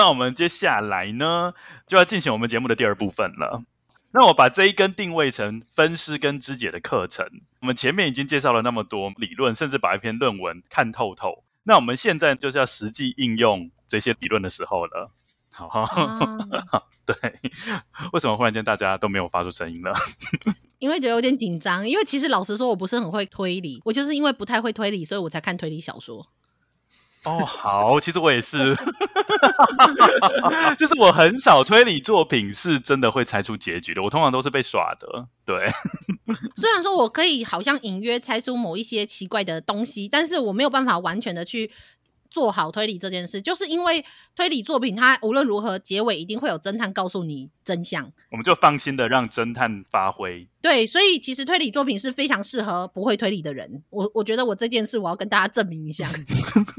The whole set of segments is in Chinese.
那我们接下来呢，就要进行我们节目的第二部分了。那我把这一根定位成分尸跟肢解的课程。我们前面已经介绍了那么多理论，甚至把一篇论文看透透。那我们现在就是要实际应用这些理论的时候了。好，啊、对，为什么忽然间大家都没有发出声音了？因为觉得有点紧张。因为其实老实说，我不是很会推理，我就是因为不太会推理，所以我才看推理小说。哦，好，其实我也是，就是我很少推理作品是真的会猜出结局的，我通常都是被耍的。对，虽然说我可以好像隐约猜出某一些奇怪的东西，但是我没有办法完全的去。做好推理这件事，就是因为推理作品，它无论如何结尾一定会有侦探告诉你真相，我们就放心的让侦探发挥。对，所以其实推理作品是非常适合不会推理的人。我我觉得我这件事我要跟大家证明一下，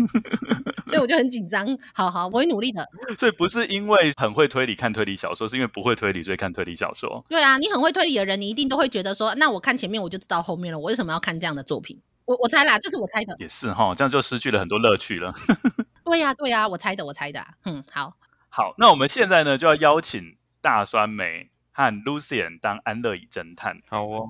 所以我就很紧张。好好，我会努力的。所以不是因为很会推理看推理小说，是因为不会推理所以看推理小说。对啊，你很会推理的人，你一定都会觉得说，那我看前面我就知道后面了，我为什么要看这样的作品？我我猜啦，这是我猜的，也是哈，这样就失去了很多乐趣了。对呀、啊，对呀、啊，我猜的，我猜的、啊。嗯，好，好，那我们现在呢，就要邀请大酸梅和 Lucien 当安乐椅侦探，好哦，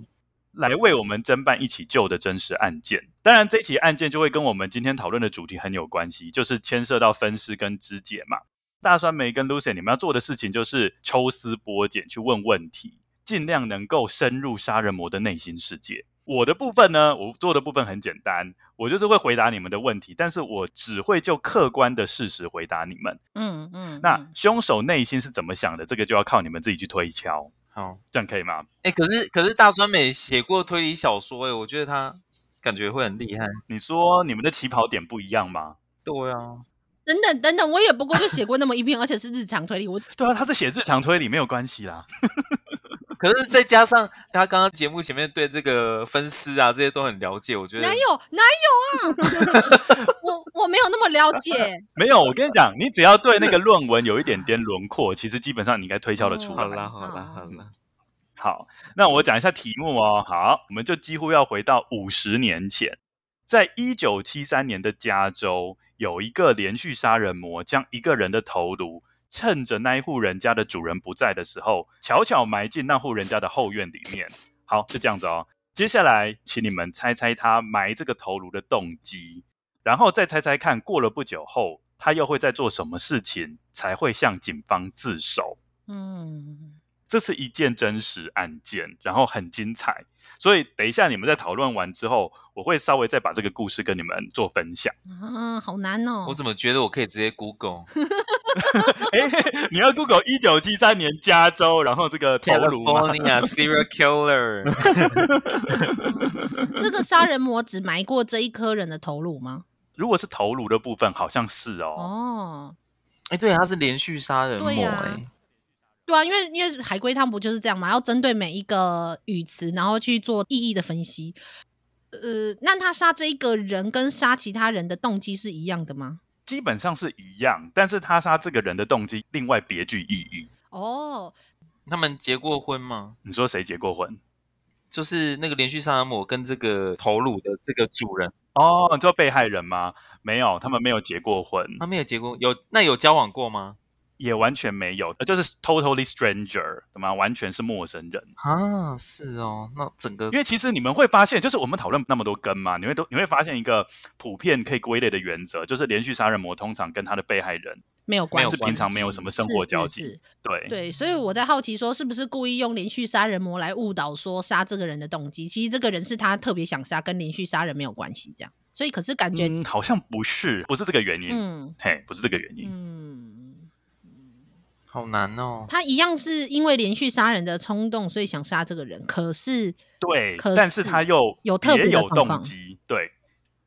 来为我们侦办一起旧的真实案件。当然，这起案件就会跟我们今天讨论的主题很有关系，就是牵涉到分尸跟肢解嘛。大酸梅跟 Lucien，你们要做的事情就是抽丝剥茧去问问题，尽量能够深入杀人魔的内心世界。我的部分呢，我做的部分很简单，我就是会回答你们的问题，但是我只会就客观的事实回答你们。嗯嗯，那凶手内心是怎么想的，这个就要靠你们自己去推敲。好，这样可以吗？哎、欸，可是可是大川美写过推理小说，哎，我觉得他感觉会很厉害。你说你们的起跑点不一样吗？对啊，等等等等，我也不过就写过那么一篇，而且是日常推理。我对啊，他是写日常推理，没有关系啦。可是再加上他刚刚节目前面对这个分尸啊这些都很了解，我觉得哪有哪有啊，我我没有那么了解。没有，我跟你讲，你只要对那个论文有一点点轮廓，其实基本上你应该推敲得出来。好啦好啦好啦，好，那我讲一下题目哦。好，我们就几乎要回到五十年前，在一九七三年的加州，有一个连续杀人魔将一个人的头颅。趁着那一户人家的主人不在的时候，悄悄埋进那户人家的后院里面。好，就这样子哦。接下来，请你们猜猜他埋这个头颅的动机，然后再猜猜看，过了不久后，他又会在做什么事情才会向警方自首？嗯。这是一件真实案件，然后很精彩，所以等一下你们在讨论完之后，我会稍微再把这个故事跟你们做分享。嗯，好难哦！我怎么觉得我可以直接 Google？哎，你要 Google 一九七三年加州，然后这个头颅吗？California serial killer。这个杀人魔只埋过这一颗人的头颅吗？如果是头颅的部分，好像是哦。哦，哎，对，他是连续杀人魔，哎。对啊，因为因为海龟汤不就是这样嘛？要针对每一个语词，然后去做意义的分析。呃，那他杀这一个人跟杀其他人的动机是一样的吗？基本上是一样，但是他杀这个人的动机另外别具意义。哦，他们结过婚吗？你说谁结过婚？就是那个连续杀人魔跟这个头颅的这个主人。哦，你说被害人吗？没有，他们没有结过婚。他没有结过，有那有交往过吗？也完全没有，就是 totally stranger，懂吗？完全是陌生人啊，是哦。那整个，因为其实你们会发现，就是我们讨论那么多根嘛，你会都你会发现一个普遍可以归类的原则，就是连续杀人魔通常跟他的被害人没有关系，是平常没有什么生活交集。对对，所以我在好奇说，是不是故意用连续杀人魔来误导说杀这个人的动机？其实这个人是他特别想杀，跟连续杀人没有关系。这样，所以可是感觉、嗯、好像不是，不是这个原因。嗯，嘿，不是这个原因。嗯。好难哦！他一样是因为连续杀人的冲动，所以想杀这个人。可是，对，可是但是他又有特别有动机，对，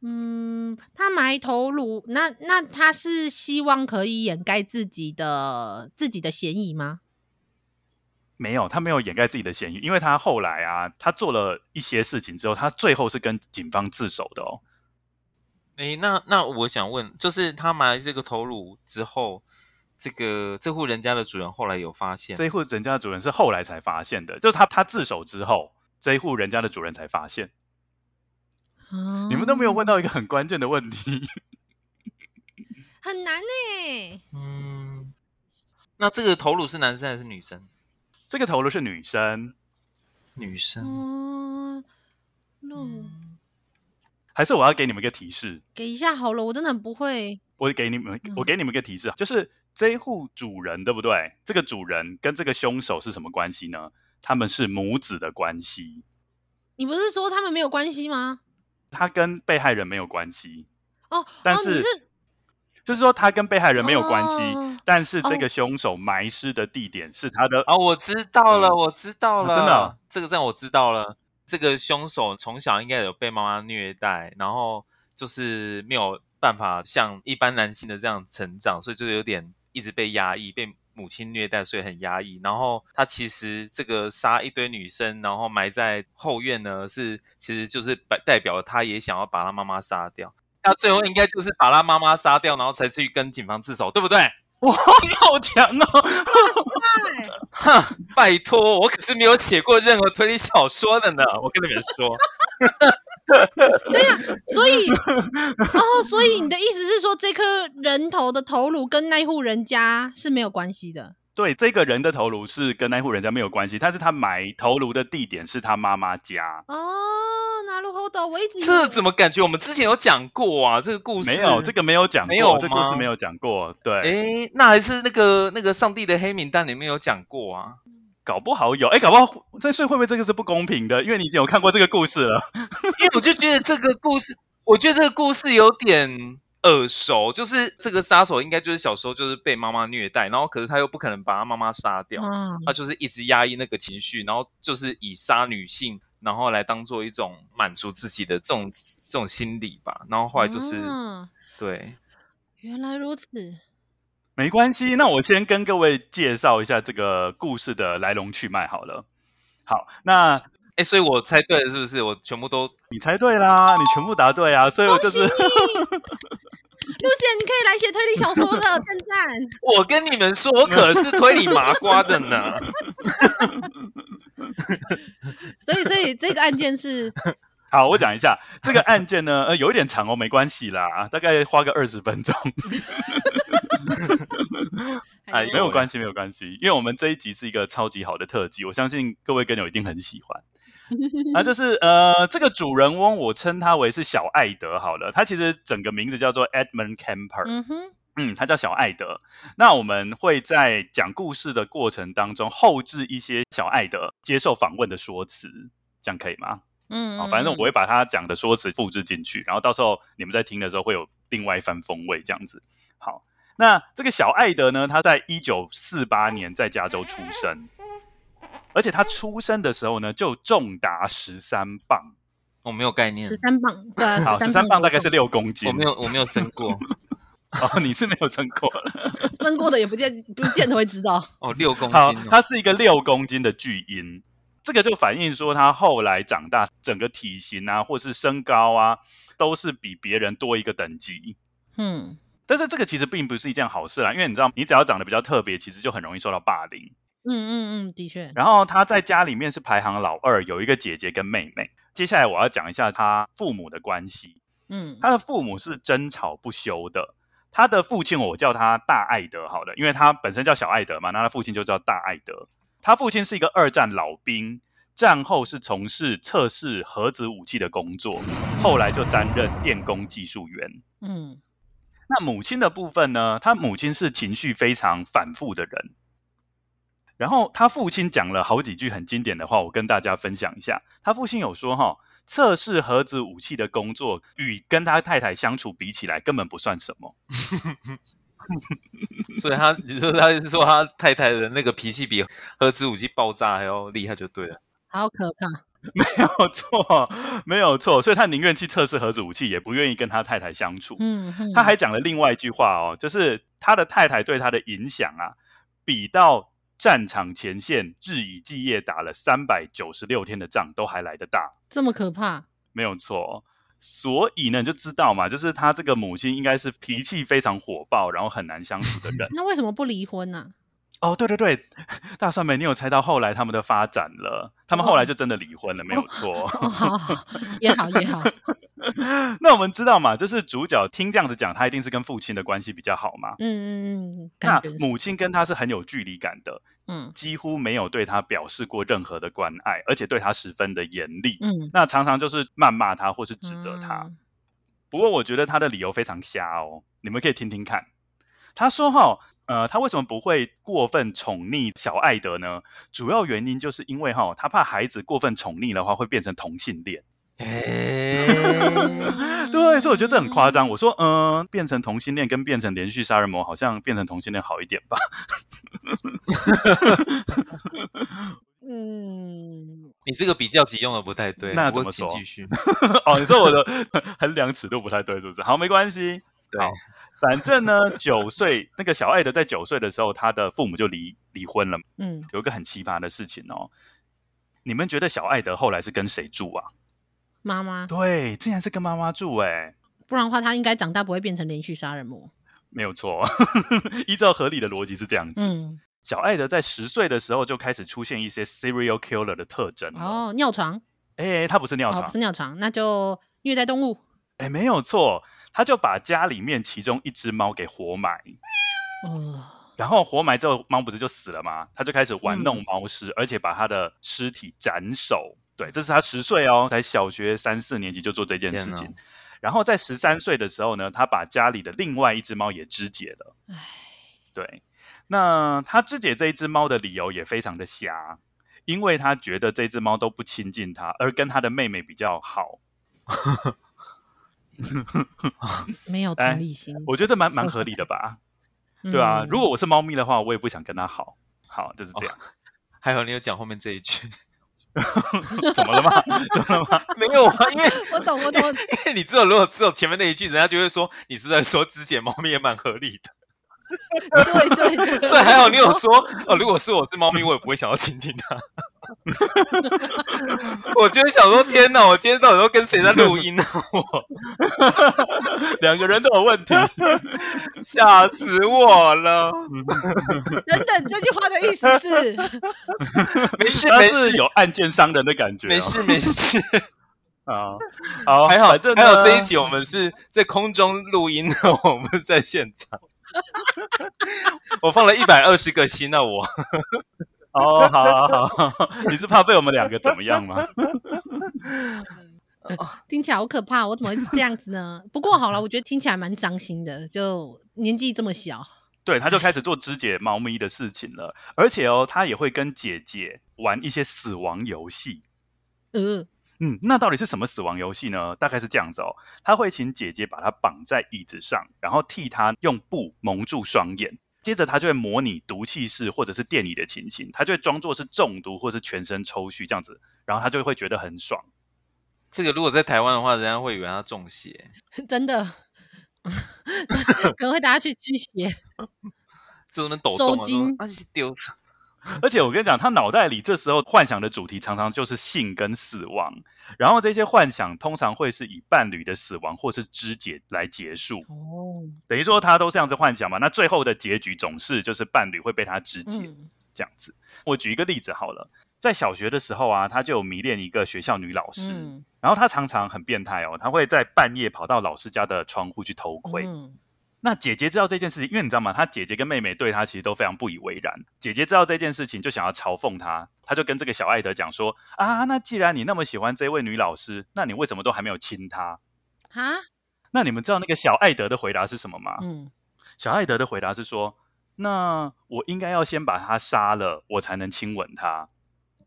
嗯，他埋头颅，那那他是希望可以掩盖自己的自己的嫌疑吗？没有，他没有掩盖自己的嫌疑，因为他后来啊，他做了一些事情之后，他最后是跟警方自首的哦。诶，那那我想问，就是他埋这个头颅之后，这个这户人家的主人后来有发现？这户人家的主人是后来才发现的，就是他他自首之后，这一户人家的主人才发现。哦，你们都没有问到一个很关键的问题，很难呢。嗯，那这个头颅是男生还是女生？这个头颅是女生，女生。哦，还是我要给你们一个提示？给一下好了，我真的很不会。我给你们，我给你们一个提示，嗯、就是这一户主人对不对？这个主人跟这个凶手是什么关系呢？他们是母子的关系。你不是说他们没有关系吗？他跟被害人没有关系。哦，但是。哦就是说，他跟被害人没有关系，哦、但是这个凶手埋尸的地点是他的。哦，我知道了，嗯、我知道了，啊、真的、哦，这个这样我知道了。这个凶手从小应该有被妈妈虐待，然后就是没有办法像一般男性的这样成长，所以就有点一直被压抑，被母亲虐待，所以很压抑。然后他其实这个杀一堆女生，然后埋在后院呢，是其实就是代代表他也想要把他妈妈杀掉。他最后应该就是把他妈妈杀掉，然后才去跟警方自首，对不对？哇，你好强哦！哼，拜托，我可是没有写过任何推理小说的呢。我跟你们说，对呀、啊，所以 哦，所以你的意思是说，这颗人头的头颅跟那户人家是没有关系的？对，这个人的头颅是跟那户人家没有关系，但是他埋头颅的地点是他妈妈家。哦。那路后斗，我一直这怎么感觉我们之前有讲过啊？这个故事没有，这个没有讲过，没有这个故事没有讲过。对，哎，那还是那个那个上帝的黑名单里面有讲过啊？搞不好有，哎，搞不好这所以会不会这个是不公平的？因为你已经有看过这个故事了。因为我就觉得这个故事，我觉得这个故事有点耳熟，就是这个杀手应该就是小时候就是被妈妈虐待，然后可是他又不可能把他妈妈杀掉，嗯、他就是一直压抑那个情绪，然后就是以杀女性。然后来当做一种满足自己的这种这种心理吧，然后后来就是、嗯、对，原来如此，没关系。那我先跟各位介绍一下这个故事的来龙去脉好了。好，那哎，所以我猜对了是不是？我全部都你猜对啦，你全部答对啊，所以我就是。露姐，你可以来写推理小说了，赞赞！我跟你们说，我可是推理麻瓜的呢。所以，所以这个案件是好，我讲一下这个案件呢，呃，有一点长哦，没关系啦，大概花个二十分钟。哎，没有关系，没有关系，因为我们这一集是一个超级好的特辑，我相信各位跟友一定很喜欢。啊，就是呃，这个主人翁我称他为是小艾德好了，他其实整个名字叫做 Edmund Kemper。嗯哼，嗯，他叫小艾德。那我们会在讲故事的过程当中后置一些小艾德接受访问的说辞，这样可以吗？嗯，好，反正我会把他讲的说辞复制进去，然后到时候你们在听的时候会有另外一番风味，这样子。好，那这个小艾德呢，他在一九四八年在加州出生。而且他出生的时候呢，就重达十三磅，我没有概念。十三磅，对啊，好，十三磅大概是六公斤。我没有，我没有生过。哦，你是没有生过，生过的也不见不见得会知道。哦，六公斤，哦，他是一个六公斤的巨婴，这个就反映说他后来长大，整个体型啊，或是身高啊，都是比别人多一个等级。嗯，但是这个其实并不是一件好事啦，因为你知道，你只要长得比较特别，其实就很容易受到霸凌。嗯嗯嗯，的确。然后他在家里面是排行老二，有一个姐姐跟妹妹。接下来我要讲一下他父母的关系。嗯，他的父母是争吵不休的。他的父亲我叫他大艾德，好了，因为他本身叫小艾德嘛，那他父亲就叫大艾德。他父亲是一个二战老兵，战后是从事测试核子武器的工作，后来就担任电工技术员。嗯，那母亲的部分呢？他母亲是情绪非常反复的人。然后他父亲讲了好几句很经典的话，我跟大家分享一下。他父亲有说：“哈，测试核子武器的工作与跟他太太相处比起来，根本不算什么。”所以他，你说他是说他太太的那个脾气比核子武器爆炸还要厉害，就对了。好可怕！没有错，没有错，所以他宁愿去测试核子武器，也不愿意跟他太太相处。嗯，嗯，他还讲了另外一句话哦，就是他的太太对他的影响啊，比到战场前线日以继夜打了三百九十六天的仗都还来得大。这么可怕？没有错。所以呢，你就知道嘛，就是他这个母亲应该是脾气非常火爆，然后很难相处的人。那为什么不离婚呢、啊？哦，对对对，大蒜妹，你有猜到后来他们的发展了？他们后来就真的离婚了，哦、没有错。哦，好好，也好也好。那我们知道嘛，就是主角听这样子讲，他一定是跟父亲的关系比较好嘛。嗯嗯嗯。那母亲跟他是很有距离感的，嗯，几乎没有对他表示过任何的关爱，而且对他十分的严厉。嗯，那常常就是谩骂他或是指责他。嗯、不过我觉得他的理由非常瞎哦，你们可以听听看。他说：“哈。”呃，他为什么不会过分宠溺小艾德呢？主要原因就是因为哈，他怕孩子过分宠溺的话会变成同性恋。欸、对，所以我觉得这很夸张。我说，嗯、呃，变成同性恋跟变成连续杀人魔，好像变成同性恋好一点吧？嗯，你这个比较级用的不太对。那怎么说？继续。哦，你说我的衡量尺度不太对，是不是？好，没关系。好，反正呢，九岁那个小艾德在九岁的时候，他的父母就离离婚了。嗯，有一个很奇葩的事情哦，你们觉得小艾德后来是跟谁住啊？妈妈。对，竟然是跟妈妈住哎，不然的话，他应该长大不会变成连续杀人魔。没有错，依照合理的逻辑是这样子。嗯，小艾德在十岁的时候就开始出现一些 serial killer 的特征。哦，尿床？哎，他不是尿床，哦，不是尿床，那就虐待动物。哎，没有错，他就把家里面其中一只猫给活埋，哦，然后活埋之后，猫不是就死了吗？他就开始玩弄猫尸，嗯、而且把他的尸体斩首。对，这是他十岁哦，才小学三四年级就做这件事情。然后在十三岁的时候呢，他把家里的另外一只猫也肢解了。唉，对，那他肢解这一只猫的理由也非常的瞎，因为他觉得这只猫都不亲近他，而跟他的妹妹比较好。没有同理心，我觉得这蛮蛮合理的吧，对啊，嗯、如果我是猫咪的话，我也不想跟它好，好就是这样。哦、还好你有讲后面这一句，怎么了吗？怎么了吗？没有啊，因为我懂，我懂。因为你知道，如果只有前面那一句，人家就会说你是在说之前猫咪也蛮合理的。对对对，所以还好你有说哦，如果是我是猫咪，我也不会想要亲近它。我就会想说，天哪，我今天到底都跟谁在录音呢？我两个人都有问题，吓死我了！等等，这句话的意思是没事没事，有案件伤人的感觉，没事没事啊。好，还好，还有这一集我们是在空中录音的，我们在现场。我放了一百二十个心啊！我 哦，好好好，你是怕被我们两个怎么样吗？听起来好可怕，我怎么会是这样子呢？不过好了，我觉得听起来蛮伤心的，就年纪这么小，对，他就开始做肢解猫咪的事情了，而且哦，他也会跟姐姐玩一些死亡游戏，呃。嗯，那到底是什么死亡游戏呢？大概是这样子哦，他会请姐姐把他绑在椅子上，然后替他用布蒙住双眼，接着他就会模拟毒气室或者是电椅的情形，他就会装作是中毒或是全身抽搐这样子，然后他就会觉得很爽。这个如果在台湾的话，人家会以为他中邪，真的，可能会大家去驱邪，这都能抖动啊，筋那是丢着。而且我跟你讲，他脑袋里这时候幻想的主题常常就是性跟死亡，然后这些幻想通常会是以伴侣的死亡或是肢解来结束。哦，等于说他都这样子幻想嘛，那最后的结局总是就是伴侣会被他肢解，嗯、这样子。我举一个例子好了，在小学的时候啊，他就迷恋一个学校女老师，嗯、然后他常常很变态哦，他会在半夜跑到老师家的窗户去偷窥。嗯那姐姐知道这件事情，因为你知道吗？她姐姐跟妹妹对她其实都非常不以为然。姐姐知道这件事情，就想要嘲讽她，她就跟这个小艾德讲说：“啊，那既然你那么喜欢这位女老师，那你为什么都还没有亲她？”啊？那你们知道那个小艾德的回答是什么吗？嗯，小艾德的回答是说：“那我应该要先把她杀了，我才能亲吻她。”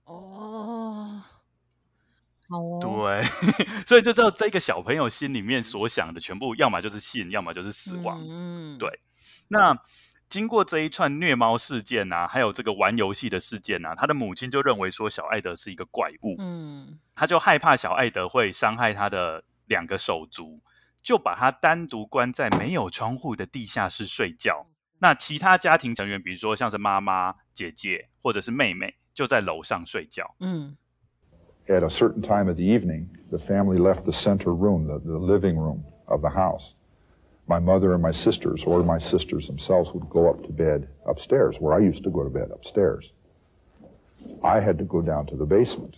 哦。好哦，对，所以就知道这个小朋友心里面所想的全部，要么就是信，要么就是死亡。嗯，对。那经过这一串虐猫事件啊，还有这个玩游戏的事件啊，他的母亲就认为说小艾德是一个怪物，嗯，他就害怕小艾德会伤害他的两个手足，就把他单独关在没有窗户的地下室睡觉。那其他家庭成员，比如说像是妈妈、姐姐或者是妹妹，就在楼上睡觉。嗯。At a certain time of the evening, the family left the center room, the, the living room of the house. My mother and my sisters, or my sisters themselves, would go up to bed upstairs, where I used to go to bed upstairs. I had to go down to the basement.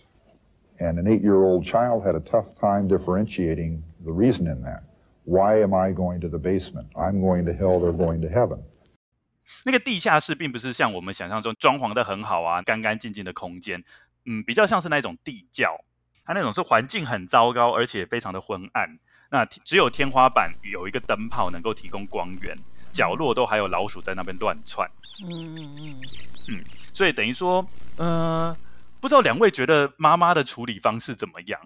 And an eight year old child had a tough time differentiating the reason in that. Why am I going to the basement? I'm going to hell, they're going to heaven. 那个地下室并不是像我们想象中装潢的很好啊，干干净净的空间， 嗯，比较像是那种地窖，它那种是环境很糟糕，而且非常的昏暗。那只有天花板有一个灯泡能够提供光源，角落都还有老鼠在那边乱窜。嗯嗯嗯嗯，所以等于说，呃，不知道两位觉得妈妈的处理方式怎么样？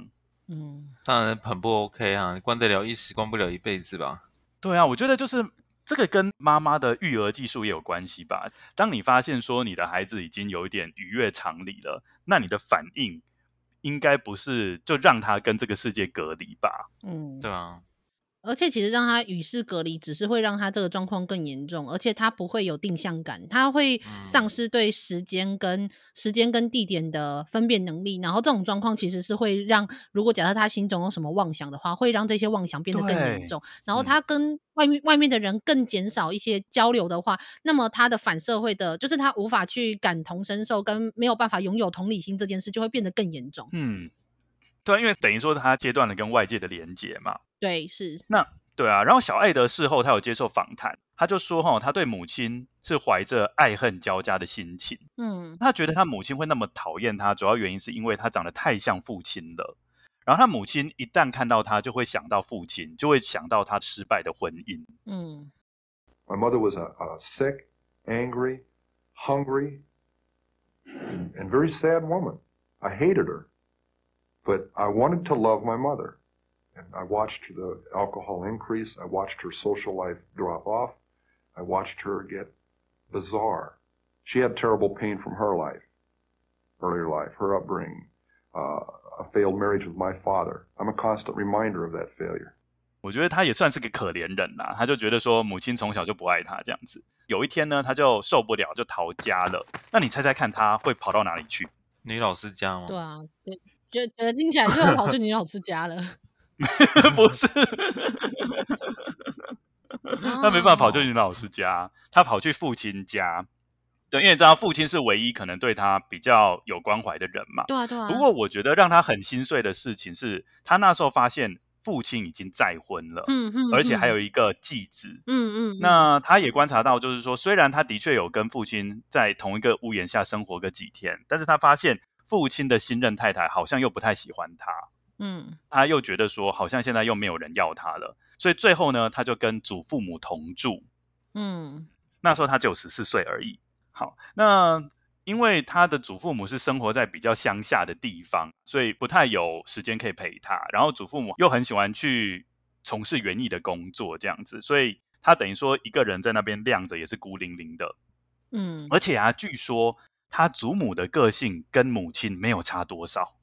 嗯，当然很不 OK 啊，关得了一时，关不了一辈子吧？对啊，我觉得就是这个跟妈妈的育儿技术也有关系吧。当你发现说你的孩子已经有一点逾越常理了，那你的反应。应该不是就让他跟这个世界隔离吧？嗯，对啊。而且其实让他与世隔离，只是会让他这个状况更严重，而且他不会有定向感，他会丧失对时间跟、嗯、时间跟地点的分辨能力。然后这种状况其实是会让，如果假设他心中有什么妄想的话，会让这些妄想变得更严重。然后他跟外面、嗯、外面的人更减少一些交流的话，那么他的反社会的，就是他无法去感同身受，跟没有办法拥有同理心这件事，就会变得更严重。嗯。对，因为等于说他切断了跟外界的连接嘛。对，是。那对啊，然后小艾德事后他有接受访谈，他就说哈，他对母亲是怀着爱恨交加的心情。嗯，他觉得他母亲会那么讨厌他，主要原因是因为他长得太像父亲了。然后他母亲一旦看到他，就会想到父亲，就会想到他失败的婚姻。嗯。My mother was a, a sick, angry, hungry, and very sad woman. I hated her. But I wanted to love my mother, and I watched the alcohol increase. I watched her social life drop off. I watched her get bizarre. She had terrible pain from her life, earlier life, her upbringing, uh, a failed marriage with my father. I'm a constant reminder of that failure. 我觉得他也算是个可怜人啦，他就觉得说母亲从小就不爱他这样子。有一天呢，他就受不了，就逃家了。那你猜猜看，他会跑到哪里去？女老师家吗？对啊，对。觉得听起来就要跑去女老师家了， 不是？他没办法跑去女老师家，他跑去父亲家。对，因为你知道父亲是唯一可能对他比较有关怀的人嘛。对啊，对啊。不过我觉得让他很心碎的事情是，他那时候发现父亲已经再婚了，嗯嗯，而且还有一个继子，嗯嗯。那他也观察到，就是说，虽然他的确有跟父亲在同一个屋檐下生活个几天，但是他发现。父亲的新任太太好像又不太喜欢他，嗯，他又觉得说好像现在又没有人要他了，所以最后呢，他就跟祖父母同住，嗯，那时候他只有十四岁而已。好，那因为他的祖父母是生活在比较乡下的地方，所以不太有时间可以陪他，然后祖父母又很喜欢去从事园艺的工作，这样子，所以他等于说一个人在那边晾着也是孤零零的，嗯，而且啊，据说。他祖母的个性跟母亲没有差多少，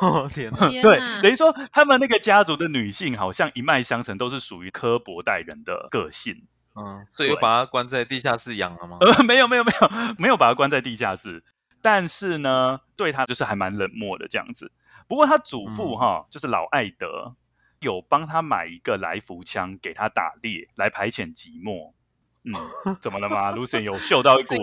哦天哪！对，等于说他们那个家族的女性好像一脉相承，都是属于科博代人的个性。嗯，所以又把他关在地下室养了吗？呃，没有，没有，没有，没有把他关在地下室，但是呢，对他就是还蛮冷漠的这样子。不过他祖父哈，嗯、就是老艾德，有帮他买一个来福枪给他打猎，来排遣寂寞。嗯，怎么了吗？Lucian 有嗅到一股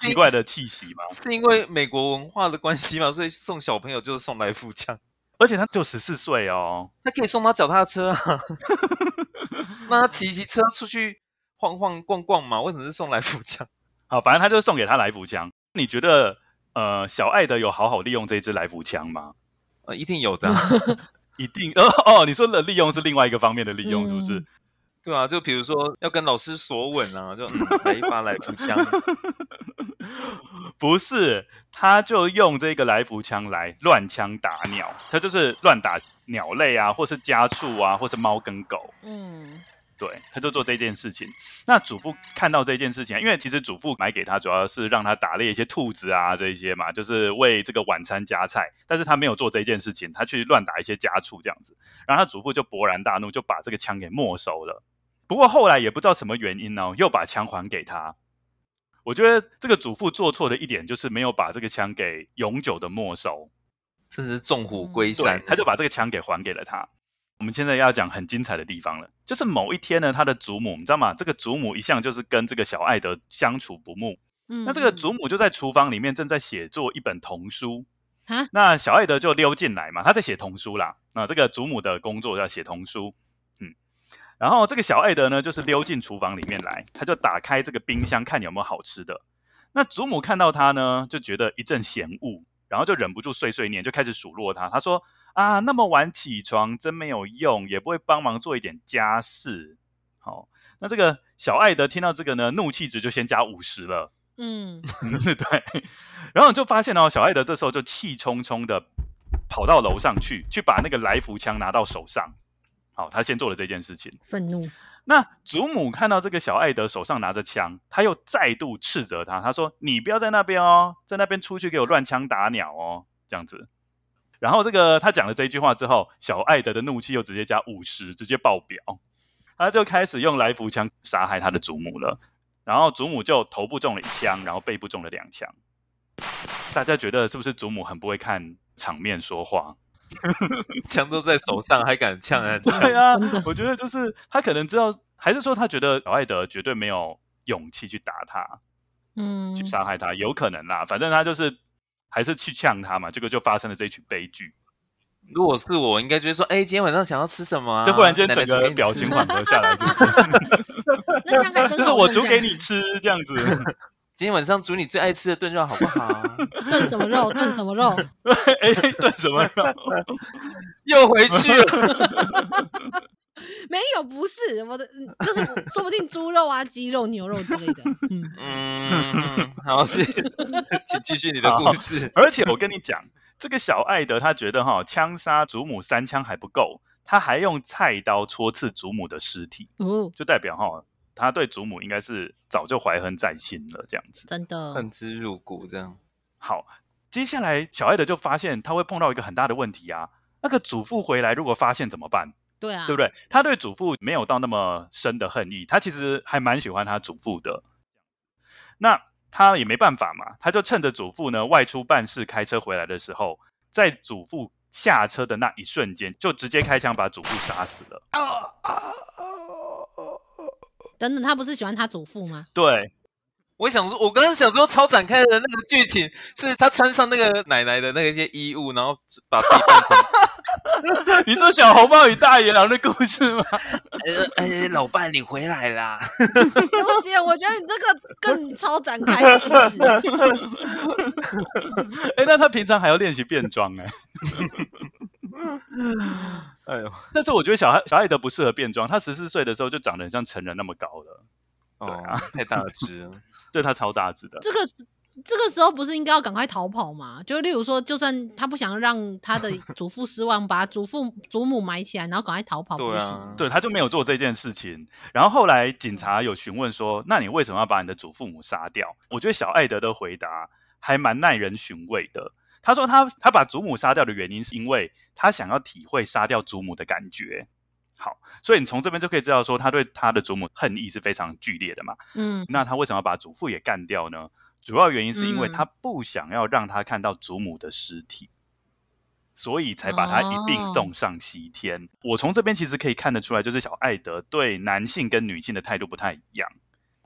奇怪的气息吗？是因为美国文化的关系吗？所以送小朋友就是送来福枪，而且他就十四岁哦，他可以送他脚踏车啊，那他骑骑车出去晃晃逛逛嘛？为什么是送来福枪？好，反正他就送给他来福枪。你觉得呃，小爱的有好好利用这支来福枪吗？呃，一定有的，一定。哦哦，你说的利用是另外一个方面的利用，是不是？嗯对啊，就比如说要跟老师索吻啊，就、嗯、来一发来福枪。不是，他就用这个来福枪来乱枪打鸟，他就是乱打鸟类啊，或是家畜啊，或是猫跟狗。嗯，对，他就做这件事情。那祖父看到这件事情，因为其实祖父买给他主要是让他打猎一些兔子啊这一些嘛，就是为这个晚餐加菜。但是他没有做这件事情，他去乱打一些家畜这样子。然后他祖父就勃然大怒，就把这个枪给没收了。不过后来也不知道什么原因呢，又把枪还给他。我觉得这个祖父做错的一点就是没有把这个枪给永久的没收，这是纵虎归山，他就把这个枪给还给了他。我们现在要讲很精彩的地方了，就是某一天呢，他的祖母，你知道吗？这个祖母一向就是跟这个小艾德相处不睦。嗯，那这个祖母就在厨房里面正在写作一本童书。啊，那小艾德就溜进来嘛，他在写童书啦。那这个祖母的工作要写童书。嗯，然后这个小艾德呢，就是溜进厨房里面来，他就打开这个冰箱看有没有好吃的。那祖母看到他呢，就觉得一阵嫌恶，然后就忍不住碎碎念，就开始数落他。他说。啊，那么晚起床真没有用，也不会帮忙做一点家事。好，那这个小艾德听到这个呢，怒气值就先加五十了。嗯，对。然后你就发现哦，小艾德这时候就气冲冲的跑到楼上去，去把那个来福枪拿到手上。好，他先做了这件事情。愤怒。那祖母看到这个小艾德手上拿着枪，他又再度斥责他，他说：“你不要在那边哦，在那边出去给我乱枪打鸟哦，这样子。”然后这个他讲了这一句话之后，小艾德的怒气又直接加五十，直接爆表，他就开始用来福枪杀害他的祖母了。然后祖母就头部中了一枪，然后背部中了两枪。大家觉得是不是祖母很不会看场面说话？枪都在手上，还敢呛 啊？对啊，我觉得就是他可能知道，还是说他觉得小艾德绝对没有勇气去打他，嗯，去杀害他，有可能啦。反正他就是。还是去呛他嘛，结果就发生了这一曲悲剧。如果是我，应该觉得说，哎、欸，今天晚上想要吃什么、啊？就忽然间整个表情缓和下来，就是。就是我煮给你吃这样子。今天晚上煮你最爱吃的炖肉，好不好？炖什么肉？炖什么肉？哎、欸，炖什么肉？又回去了。没有，不是我的，就是说不定猪肉啊、鸡肉、牛肉之类的。嗯嗯，好，是，请继续你的故事。而且我跟你讲，这个小艾德他觉得哈，枪杀祖母三枪还不够，他还用菜刀戳刺祖母的尸体，哦，就代表哈，他对祖母应该是早就怀恨在心了，这样子，真的恨之入骨，这样。好，接下来小艾德就发现他会碰到一个很大的问题啊，那个祖父回来如果发现怎么办？对啊，对不对？他对祖父没有到那么深的恨意，他其实还蛮喜欢他祖父的。那他也没办法嘛，他就趁着祖父呢外出办事，开车回来的时候，在祖父下车的那一瞬间，就直接开枪把祖父杀死了。等等，他不是喜欢他祖父吗？对。我想说，我刚刚想说超展开的那个剧情，是他穿上那个奶奶的那个一些衣物，然后把自己变成。你说小红帽与大野狼的故事吗？哎、欸欸，老伴你回来啦！对不起，我觉得你这个更超展开其实。哎、欸，那他平常还要练习变装哎。哎呦，但是我觉得小小艾德不适合变装，他十四岁的时候就长得很像成人那么高了。对啊，哦、太大只了，对他超大只的。这个这个时候不是应该要赶快逃跑吗？就例如说，就算他不想让他的祖父失望，把祖父祖母埋起来，然后赶快逃跑，对啊，对，他就没有做这件事情。然后后来警察有询问说：“那你为什么要把你的祖父母杀掉？”我觉得小艾德的回答还蛮耐人寻味的。他说他他把祖母杀掉的原因是因为他想要体会杀掉祖母的感觉。好，所以你从这边就可以知道，说他对他的祖母恨意是非常剧烈的嘛。嗯，那他为什么要把祖父也干掉呢？主要原因是因为他不想要让他看到祖母的尸体，嗯、所以才把他一并送上西天。哦、我从这边其实可以看得出来，就是小艾德对男性跟女性的态度不太一样。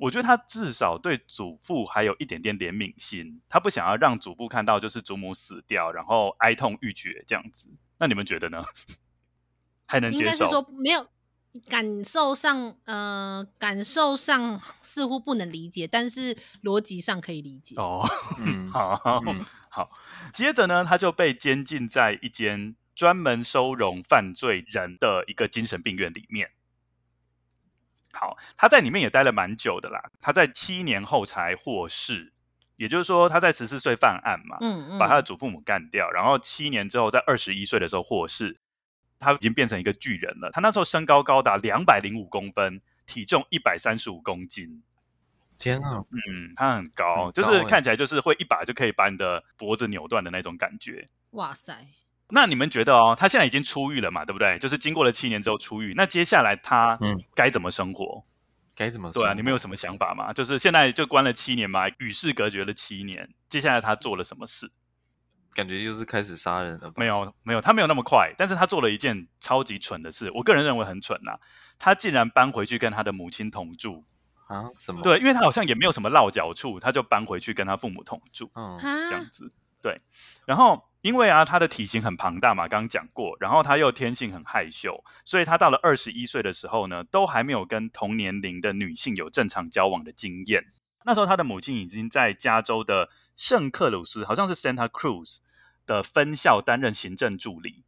我觉得他至少对祖父还有一点点怜悯心，他不想要让祖父看到就是祖母死掉，然后哀痛欲绝这样子。那你们觉得呢？还能接受？应该是说没有感受上，呃，感受上似乎不能理解，但是逻辑上可以理解。哦，嗯，好，嗯、好。接着呢，他就被监禁在一间专门收容犯罪人的一个精神病院里面。好，他在里面也待了蛮久的啦。他在七年后才获释，也就是说，他在十四岁犯案嘛，嗯嗯，把他的祖父母干掉，然后七年之后，在二十一岁的时候获释。他已经变成一个巨人了。他那时候身高高达两百零五公分，体重一百三十五公斤。天啊，嗯，他很高，很高就是看起来就是会一把就可以把你的脖子扭断的那种感觉。哇塞！那你们觉得哦，他现在已经出狱了嘛，对不对？就是经过了七年之后出狱，那接下来他该怎么生活？该怎么说？对啊，你们有什么想法吗？就是现在就关了七年嘛，与世隔绝了七年，接下来他做了什么事？感觉就是开始杀人了吧？没有，没有，他没有那么快，但是他做了一件超级蠢的事，我个人认为很蠢呐、啊。他竟然搬回去跟他的母亲同住啊？什么？对，因为他好像也没有什么落脚处，他就搬回去跟他父母同住，嗯，这样子。对，然后因为啊，他的体型很庞大嘛，刚刚讲过，然后他又天性很害羞，所以他到了二十一岁的时候呢，都还没有跟同年龄的女性有正常交往的经验。那时候他的母亲已经在加州的圣克鲁斯，好像是 Santa Cruz 的分校担任行政助理，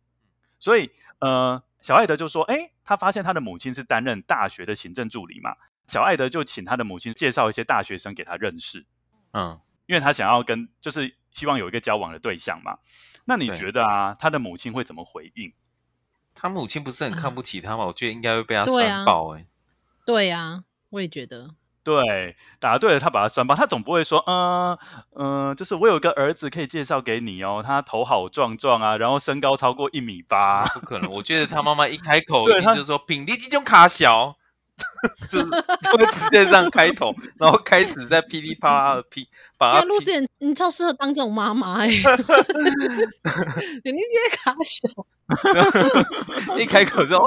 所以呃，小艾德就说，哎，他发现他的母亲是担任大学的行政助理嘛，小艾德就请他的母亲介绍一些大学生给他认识，嗯，因为他想要跟就是。希望有一个交往的对象嘛？那你觉得啊，他的母亲会怎么回应？他母亲不是很看不起他吗？我觉得应该会被他酸爆哎、欸。对啊，我也觉得。对，答对了，他把他酸爆，他总不会说，嗯、呃、嗯、呃，就是我有个儿子可以介绍给你哦，他头好壮壮啊，然后身高超过一米八，不可能。我觉得他妈妈一开口一定就是说，品力这种卡小。就就会直接这样开头，然后开始在噼里啪啦的噼，把他。露丝言，你超适合当这种妈妈哎！人家卡小，一开口就，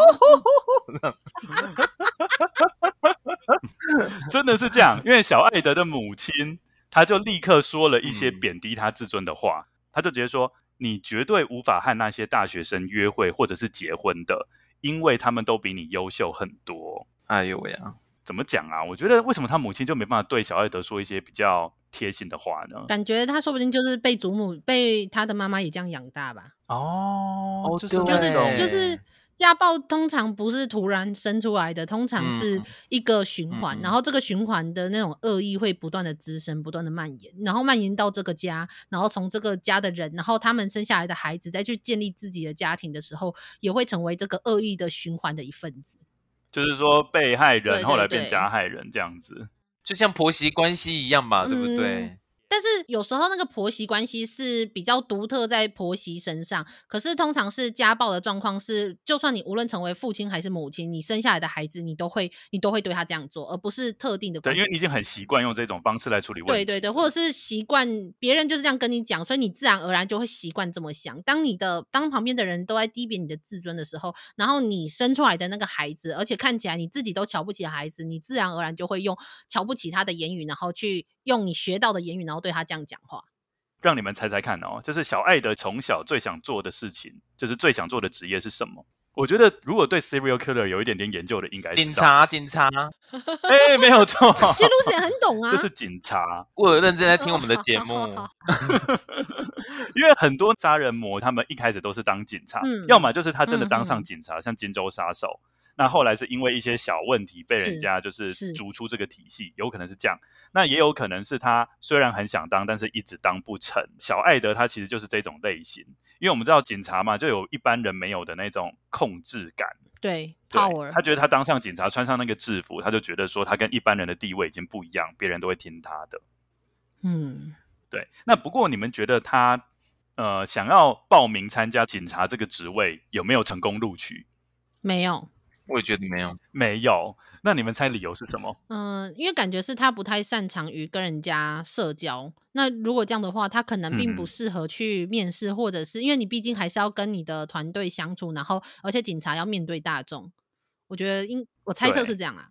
真的是这样。因为小艾德的母亲，他就立刻说了一些贬低他自尊的话，他就直接说：“你绝对无法和那些大学生约会或者是结婚的，因为他们都比你优秀很多。”哎呦喂呀，怎么讲啊？我觉得为什么他母亲就没办法对小艾德说一些比较贴心的话呢？感觉他说不定就是被祖母、被他的妈妈也这样养大吧。哦，就是就是就是家暴，通常不是突然生出来的，通常是一个循环，嗯、然后这个循环的那种恶意会不断的滋生、不断的蔓延，然后蔓延到这个家，然后从这个家的人，然后他们生下来的孩子再去建立自己的家庭的时候，也会成为这个恶意的循环的一份子。就是说，被害人后来变加害人这样子，就像婆媳关系一样嘛，对不对？嗯但是有时候那个婆媳关系是比较独特在婆媳身上，可是通常是家暴的状况是，就算你无论成为父亲还是母亲，你生下来的孩子，你都会你都会对他这样做，而不是特定的。对，因为你已经很习惯用这种方式来处理问题。对对对，或者是习惯别人就是这样跟你讲，所以你自然而然就会习惯这么想。当你的当旁边的人都在低贬你的自尊的时候，然后你生出来的那个孩子，而且看起来你自己都瞧不起孩子，你自然而然就会用瞧不起他的言语，然后去。用你学到的言语，然后对他这样讲话，让你们猜猜看哦，就是小艾德从小最想做的事情，就是最想做的职业是什么？我觉得如果对 serial killer 有一点点研究的，应该是警察。警察，哎、欸，没有错，其实露丝很懂啊，就是警察。我有认真在听我们的节目，因为很多杀人魔他们一开始都是当警察，嗯、要么就是他真的当上警察，嗯、像金州杀手。那后来是因为一些小问题被人家就是逐出这个体系，有可能是这样。那也有可能是他虽然很想当，但是一直当不成。小艾德他其实就是这种类型，因为我们知道警察嘛，就有一般人没有的那种控制感。对，对，power。他觉得他当上警察，穿上那个制服，他就觉得说他跟一般人的地位已经不一样，别人都会听他的。嗯，对。那不过你们觉得他呃想要报名参加警察这个职位，有没有成功录取？没有。我也觉得没有，没有。那你们猜理由是什么？嗯、呃，因为感觉是他不太擅长于跟人家社交。那如果这样的话，他可能并不适合去面试，嗯、或者是因为你毕竟还是要跟你的团队相处，然后而且警察要面对大众。我觉得应我猜测是这样啊。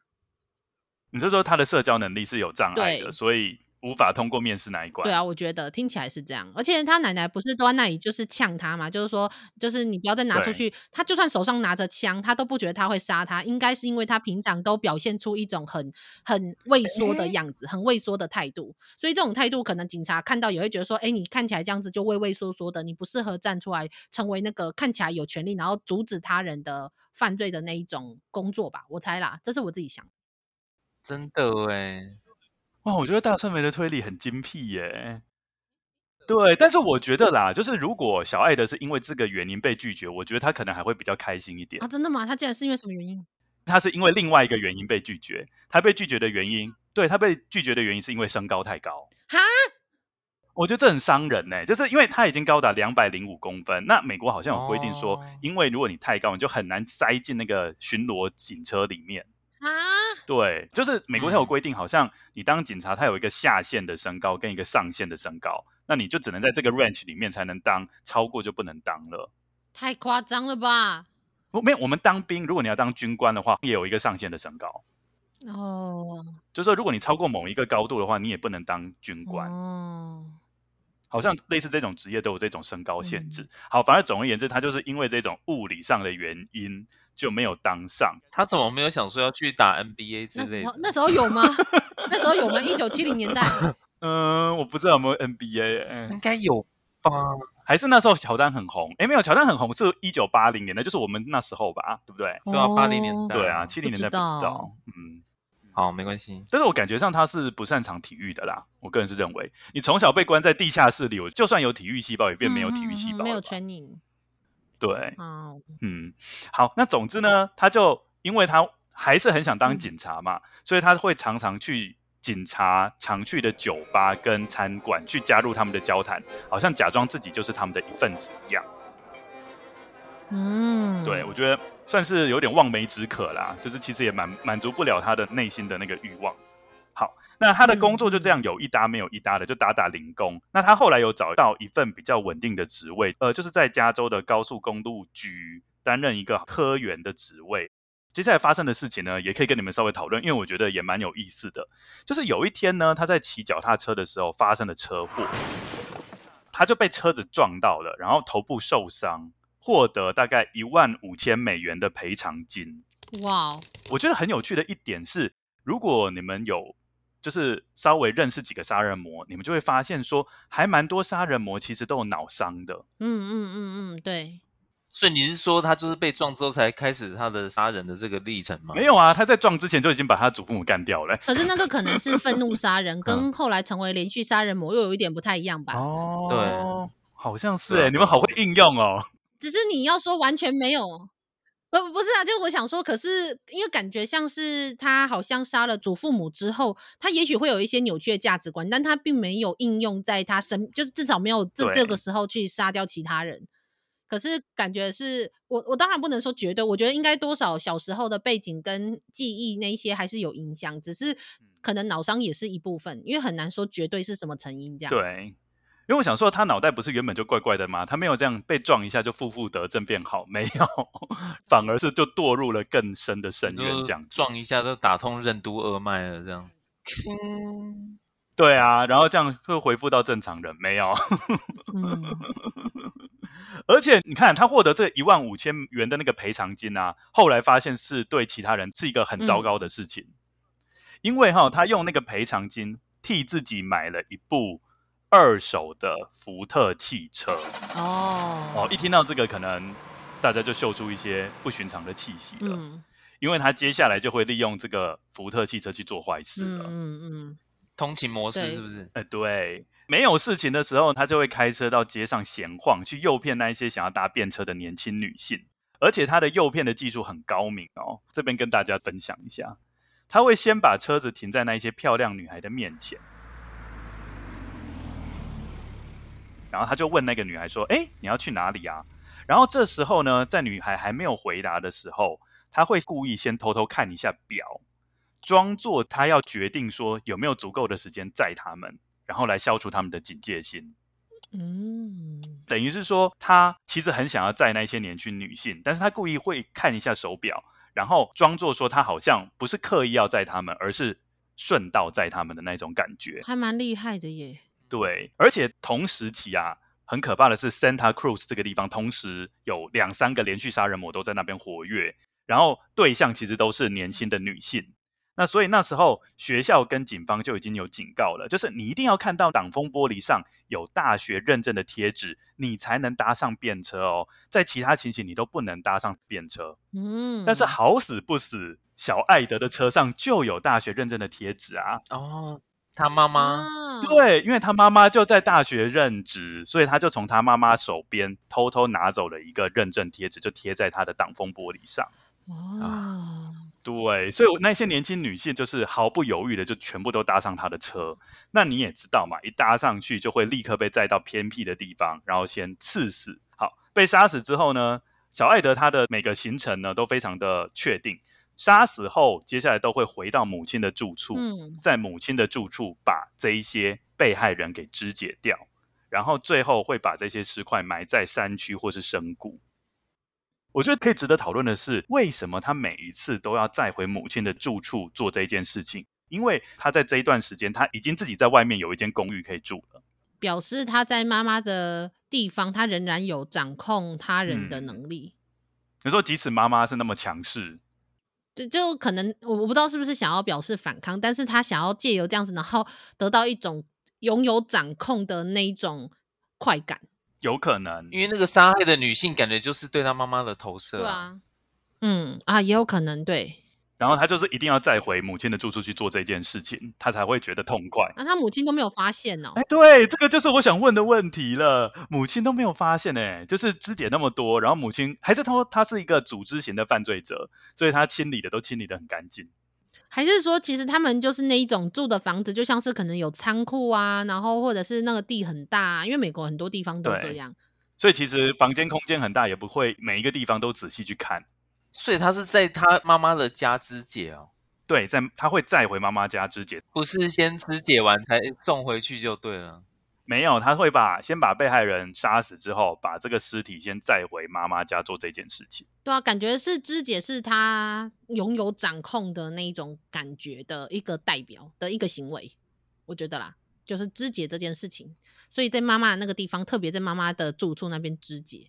你就说他的社交能力是有障碍的，所以。无法通过面试那一关。对啊，我觉得听起来是这样。而且他奶奶不是都在那里，就是呛他嘛，就是说，就是你不要再拿出去。他就算手上拿着枪，他都不觉得他会杀他。应该是因为他平常都表现出一种很很畏缩的样子，很畏缩的态度。所以这种态度，可能警察看到也会觉得说，哎，你看起来这样子就畏畏缩缩的，你不适合站出来成为那个看起来有权利，然后阻止他人的犯罪的那一种工作吧。我猜啦，这是我自己想。真的哎。哇，我觉得大春梅的推理很精辟耶。对，但是我觉得啦，就是如果小爱的是因为这个原因被拒绝，我觉得他可能还会比较开心一点啊。真的吗？他竟然是因为什么原因？他是因为另外一个原因被拒绝。他被拒绝的原因，对，他被拒绝的原因是因为身高太高。哈？我觉得这很伤人呢，就是因为他已经高达两百零五公分。那美国好像有规定说，哦、因为如果你太高，你就很难塞进那个巡逻警车里面啊。对，就是美国它有规定，好像你当警察，它有一个下限的身高跟一个上限的身高，那你就只能在这个 range 里面才能当，超过就不能当了。太夸张了吧？不，没有，我们当兵，如果你要当军官的话，也有一个上限的身高。哦，就是说，如果你超过某一个高度的话，你也不能当军官。哦。好像类似这种职业都有这种身高限制。嗯、好，反正总而言之，他就是因为这种物理上的原因就没有当上。他怎么没有想说要去打 NBA 之类的？那时候，那时候有吗？那时候有吗？一九七零年代？嗯、呃，我不知道有没有 NBA，嗯，应该有吧？还是那时候乔丹很红？哎，没有，乔丹很红是一九八零年代，就是我们那时候吧，对不对？对啊，八零年代。对啊，七零年代不知道。知道嗯。好，没关系。但是我感觉上他是不擅长体育的啦。我个人是认为，你从小被关在地下室里，我就算有体育细胞，也变没有体育细胞、嗯嗯嗯，没有 training。对，哦、嗯，好。那总之呢，他就因为他还是很想当警察嘛，嗯、所以他会常常去警察常去的酒吧跟餐馆去加入他们的交谈，好像假装自己就是他们的一份子一样。嗯，对，我觉得算是有点望梅止渴啦，就是其实也满满足不了他的内心的那个欲望。好，那他的工作就这样有一搭没有一搭的，就打打零工。那他后来有找到一份比较稳定的职位，呃，就是在加州的高速公路局担任一个科员的职位。接下来发生的事情呢，也可以跟你们稍微讨论，因为我觉得也蛮有意思的。就是有一天呢，他在骑脚踏车的时候发生了车祸，他就被车子撞到了，然后头部受伤。获得大概一万五千美元的赔偿金。哇，Wow. 我觉得很有趣的一点是，如果你们有就是稍微认识几个杀人魔，你们就会发现说，还蛮多杀人魔其实都有脑伤的。嗯嗯嗯嗯，对。所以你是说他就是被撞之后才开始他的杀人的这个历程吗？没有啊，他在撞之前就已经把他祖父母干掉了。可是那个可能是愤怒杀人，跟后来成为连续杀人魔又有一点不太一样吧？哦，对，好像是哎，你们好会应用哦。只是你要说完全没有，不不是啊，就我想说，可是因为感觉像是他好像杀了祖父母之后，他也许会有一些扭曲的价值观，但他并没有应用在他身，就是至少没有这这个时候去杀掉其他人。可是感觉是我我当然不能说绝对，我觉得应该多少小时候的背景跟记忆那一些还是有影响，只是可能脑伤也是一部分，因为很难说绝对是什么成因这样。对。因为我想说，他脑袋不是原本就怪怪的吗？他没有这样被撞一下就负负得正变好，没有，反而是就堕入了更深的深渊。这样撞一下都打通任督二脉了，这样。嗯对啊，然后这样会恢复到正常人，没有。嗯、而且你看，他获得这一万五千元的那个赔偿金啊，后来发现是对其他人是一个很糟糕的事情，嗯、因为哈，他用那个赔偿金替自己买了一部。二手的福特汽车哦哦，一听到这个，可能大家就嗅出一些不寻常的气息了。嗯，因为他接下来就会利用这个福特汽车去做坏事了。嗯嗯，通勤模式是不是？哎，对，没有事情的时候，他就会开车到街上闲晃，去诱骗那一些想要搭便车的年轻女性。而且他的诱骗的技术很高明哦，这边跟大家分享一下，他会先把车子停在那一些漂亮女孩的面前。然后他就问那个女孩说：“哎，你要去哪里啊？”然后这时候呢，在女孩还没有回答的时候，他会故意先偷偷看一下表，装作他要决定说有没有足够的时间载他们，然后来消除他们的警戒心。嗯，等于是说他其实很想要载那些年轻女性，但是他故意会看一下手表，然后装作说他好像不是刻意要载他们，而是顺道载他们的那种感觉，还蛮厉害的耶。对，而且同时期啊，很可怕的是，Santa Cruz 这个地方同时有两三个连续杀人魔都在那边活跃，然后对象其实都是年轻的女性。那所以那时候学校跟警方就已经有警告了，就是你一定要看到挡风玻璃上有大学认证的贴纸，你才能搭上便车哦，在其他情形你都不能搭上便车。嗯，但是好死不死，小艾德的车上就有大学认证的贴纸啊。哦。他妈妈，对，因为他妈妈就在大学任职，所以他就从他妈妈手边偷偷拿走了一个认证贴纸，就贴在他的挡风玻璃上。哦，对，所以那些年轻女性就是毫不犹豫的就全部都搭上他的车。那你也知道嘛，一搭上去就会立刻被载到偏僻的地方，然后先刺死。好，被杀死之后呢，小艾德他的每个行程呢都非常的确定。杀死后，接下来都会回到母亲的住处，嗯，在母亲的住处把这一些被害人给肢解掉，然后最后会把这些尸块埋在山区或是深谷。我觉得可以值得讨论的是，为什么他每一次都要再回母亲的住处做这件事情？因为他在这一段时间，他已经自己在外面有一间公寓可以住了，表示他在妈妈的地方，他仍然有掌控他人的能力。你说，即使妈妈是那么强势。对，就可能我我不知道是不是想要表示反抗，但是他想要借由这样子，然后得到一种拥有掌控的那一种快感，有可能，因为那个杀害的女性感觉就是对他妈妈的投射啊，对啊，嗯啊，也有可能对。然后他就是一定要再回母亲的住处去做这件事情，他才会觉得痛快。那、啊、他母亲都没有发现哦？哎，对，这个就是我想问的问题了。母亲都没有发现，哎，就是肢解那么多，然后母亲还是他说他是一个组织型的犯罪者，所以他清理的都清理的很干净。还是说，其实他们就是那一种住的房子，就像是可能有仓库啊，然后或者是那个地很大，啊，因为美国很多地方都这样。所以其实房间空间很大，也不会每一个地方都仔细去看。所以他是在他妈妈的家肢解哦。对，在他会再回妈妈家肢解，不是先肢解完才送回去就对了。没有，他会把先把被害人杀死之后，把这个尸体先载回妈妈家做这件事情。对啊，感觉是肢解是他拥有掌控的那一种感觉的一个代表的一个行为，我觉得啦，就是肢解这件事情。所以在妈妈那个地方，特别在妈妈的住处那边肢解。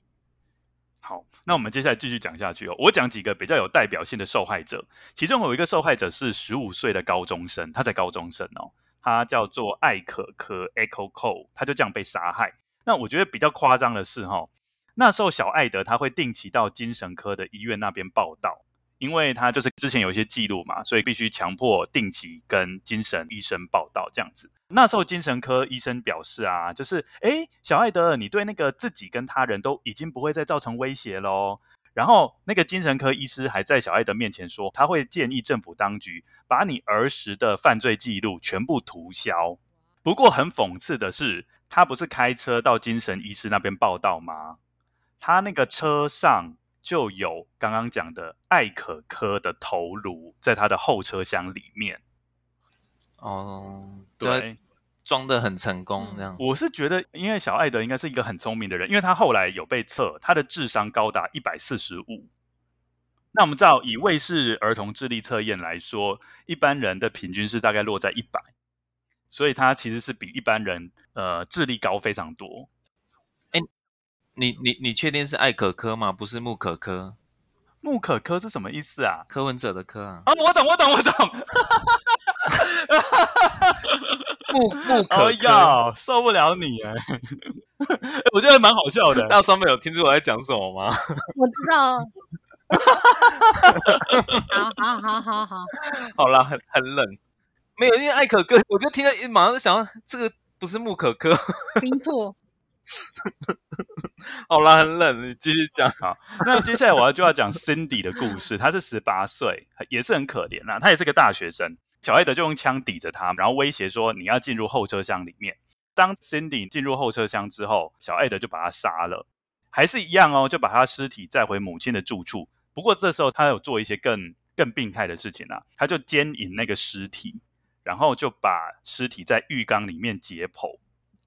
好，那我们接下来继续讲下去哦。我讲几个比较有代表性的受害者，其中有一个受害者是十五岁的高中生，他在高中生哦，他叫做艾可科 （Echo Cole），他就这样被杀害。那我觉得比较夸张的是哈、那时候小艾德他会定期到精神科的医院那边报到。因为他就是之前有一些记录嘛，所以必须强迫定期跟精神医生报到这样子。那时候精神科医生表示啊，就是诶，小艾德，你对那个自己跟他人都已经不会再造成威胁喽。然后那个精神科医师还在小艾德面前说，他会建议政府当局把你儿时的犯罪记录全部涂销。不过很讽刺的是，他不是开车到精神医师那边报到吗？他那个车上。就有刚刚讲的艾可科的头颅在他的后车厢里面。哦，对，装的很成功这样。我是觉得，因为小艾德应该是一个很聪明的人，因为他后来有被测，他的智商高达一百四十五。那我们知道，以卫氏儿童智力测验来说，一般人的平均是大概落在一百，所以他其实是比一般人呃智力高非常多。你你你确定是艾可科吗？不是木可科？木可科是什么意思啊？柯文哲的柯啊？啊，我懂，我懂，我懂。木木可科，哎呀，受不了你哎！我觉得蛮好笑的。那上面有听出我在讲什么吗？我知道。好好好好好，好啦，很很冷。没有，因为艾可哥，我就听到马上就想到这个不是木可科，没错。好啦，很冷，你继续讲。好，那接下来我要就要讲 Cindy 的故事。她是十八岁，也是很可怜啊。她也是个大学生。小艾德就用枪抵着她，然后威胁说：“你要进入后车厢里面。”当 Cindy 进入后车厢之后，小艾德就把她杀了，还是一样哦，就把她尸体载回母亲的住处。不过这时候他有做一些更更病态的事情啊，他就奸淫那个尸体，然后就把尸体在浴缸里面解剖。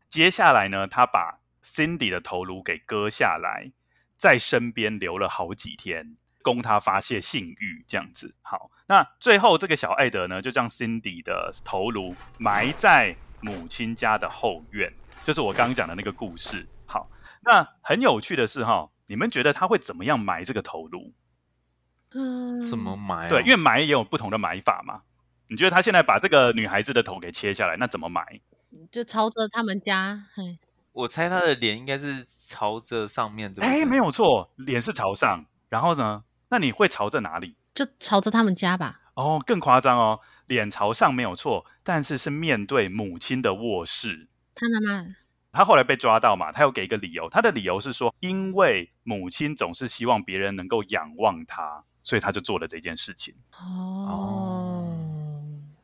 接下来呢，他把 Cindy 的头颅给割下来，在身边留了好几天，供他发泄性欲，这样子。好，那最后这个小艾德呢，就将 Cindy 的头颅埋在母亲家的后院，就是我刚刚讲的那个故事。好，那很有趣的是哈，你们觉得他会怎么样埋这个头颅？嗯，怎么埋啊？对，因为埋也有不同的埋法嘛。你觉得他现在把这个女孩子的头给切下来，那怎么埋？就朝着他们家，嘿。我猜他的脸应该是朝着上面的。哎，没有错，脸是朝上。然后呢？那你会朝着哪里？就朝着他们家吧。哦，更夸张哦，脸朝上没有错，但是是面对母亲的卧室。他妈妈，他后来被抓到嘛，他有给一个理由，他的理由是说，因为母亲总是希望别人能够仰望他，所以他就做了这件事情。哦，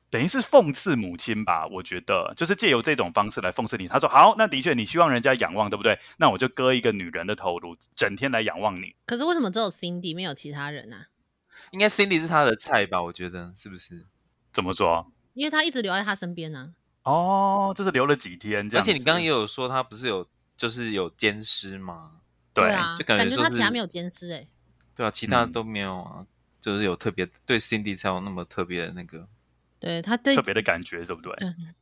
等于是讽刺母亲吧？我觉得就是借由这种方式来讽刺你。他说：“好，那的确你希望人家仰望，对不对？那我就割一个女人的头颅，整天来仰望你。”可是为什么只有 Cindy 没有其他人呢、啊？应该 Cindy 是他的菜吧？我觉得是不是？怎么说？因为他一直留在他身边呢、啊。哦，就是留了几天这样。而且你刚刚也有说他不是有就是有奸尸吗？对啊，就感觉、就是、感觉他其他没有奸尸哎。对啊，其他都没有啊，嗯、就是有特别对 Cindy 才有那么特别的那个，对他对特别的感觉，对不对？嗯。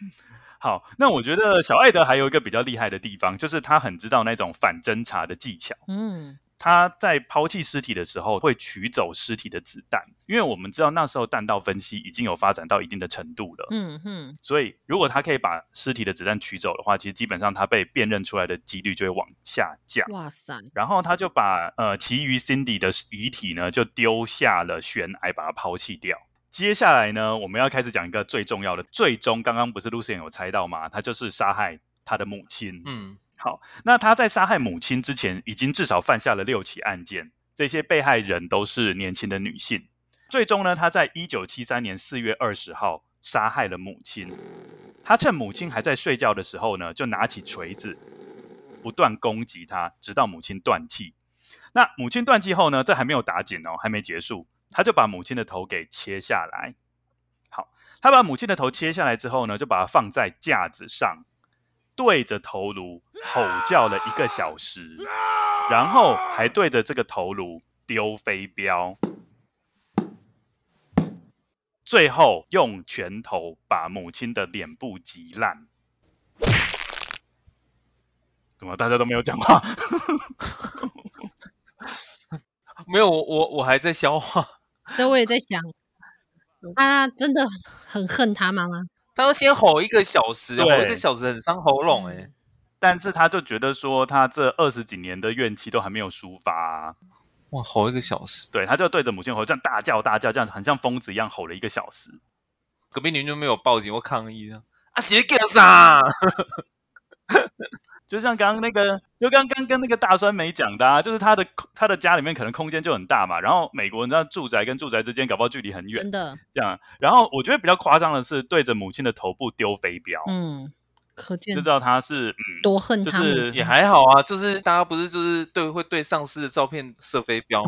好，那我觉得小艾德还有一个比较厉害的地方，就是他很知道那种反侦查的技巧。嗯。他在抛弃尸体的时候会取走尸体的子弹，因为我们知道那时候弹道分析已经有发展到一定的程度了。嗯哼，所以如果他可以把尸体的子弹取走的话，其实基本上他被辨认出来的几率就会往下降。哇塞！然后他就把呃其余 Cindy 的遗体呢就丢下了悬崖，把它抛弃掉。接下来呢，我们要开始讲一个最重要的，最终刚刚不是 Lucien 有猜到吗？他就是杀害他的母亲。嗯。好，那他在杀害母亲之前，已经至少犯下了六起案件。这些被害人都是年轻的女性。最终呢，他在一九七三年四月二十号杀害了母亲。他趁母亲还在睡觉的时候呢，就拿起锤子，不断攻击她，直到母亲断气。那母亲断气后呢，这还没有打紧哦，还没结束，他就把母亲的头给切下来。好，他把母亲的头切下来之后呢，就把它放在架子上。对着头颅吼叫了一个小时，然后还对着这个头颅丢飞镖，最后用拳头把母亲的脸部击烂。怎么大家都没有讲话？没有，我我我还在消化。所以我也在想，他真的很恨他妈妈。他要先吼一个小时，吼一个小时很伤喉咙哎、欸。但是他就觉得说，他这二十几年的怨气都还没有抒发、啊。哇，吼一个小时，对，他就对着母亲吼，这样大叫大叫，这样子很像疯子一样吼了一个小时。隔壁邻居没有报警或抗议啊？啊，谁干啥？就像刚刚那个，就刚刚跟那个大酸梅讲的啊，就是他的他的家里面可能空间就很大嘛，然后美国人知道住宅跟住宅之间搞不好距离很远，真的。这样。然后我觉得比较夸张的是对着母亲的头部丢飞镖，嗯，可见就知道他是、嗯、多恨他，就是也还好啊，就是大家不是就是对会对上司的照片射飞镖，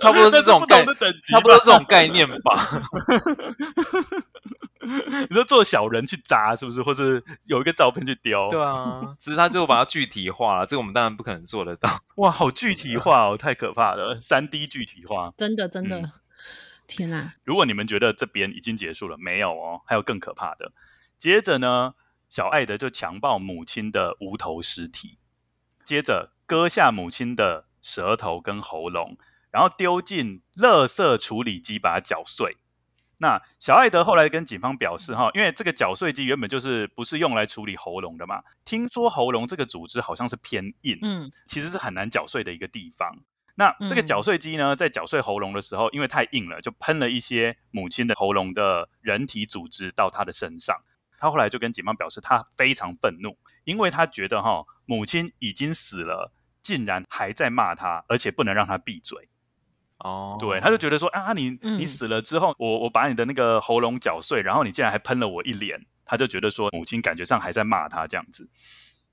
差不多是 这种概，差不多这种概念吧。你说做小人去砸是不是？或是有一个照片去雕？对啊，只是他就把它具体化了，这个我们当然不可能做得到。哇，好具体化哦，太可怕了，三 D 具体化，真的真的，嗯、天哪！如果你们觉得这边已经结束了，没有哦，还有更可怕的。接着呢，小艾德就强暴母亲的无头尸体，接着割下母亲的舌头跟喉咙，然后丢进垃圾处理机把它搅碎。那小艾德后来跟警方表示，哈，因为这个搅碎机原本就是不是用来处理喉咙的嘛，听说喉咙这个组织好像是偏硬，嗯，其实是很难搅碎的一个地方。那这个搅碎机呢，在搅碎喉咙的时候，因为太硬了，就喷了一些母亲的喉咙的人体组织到他的身上。他后来就跟警方表示，他非常愤怒，因为他觉得哈，母亲已经死了，竟然还在骂他，而且不能让他闭嘴。哦，对，他就觉得说啊，你你死了之后，嗯、我我把你的那个喉咙搅碎，然后你竟然还喷了我一脸，他就觉得说母亲感觉上还在骂他这样子，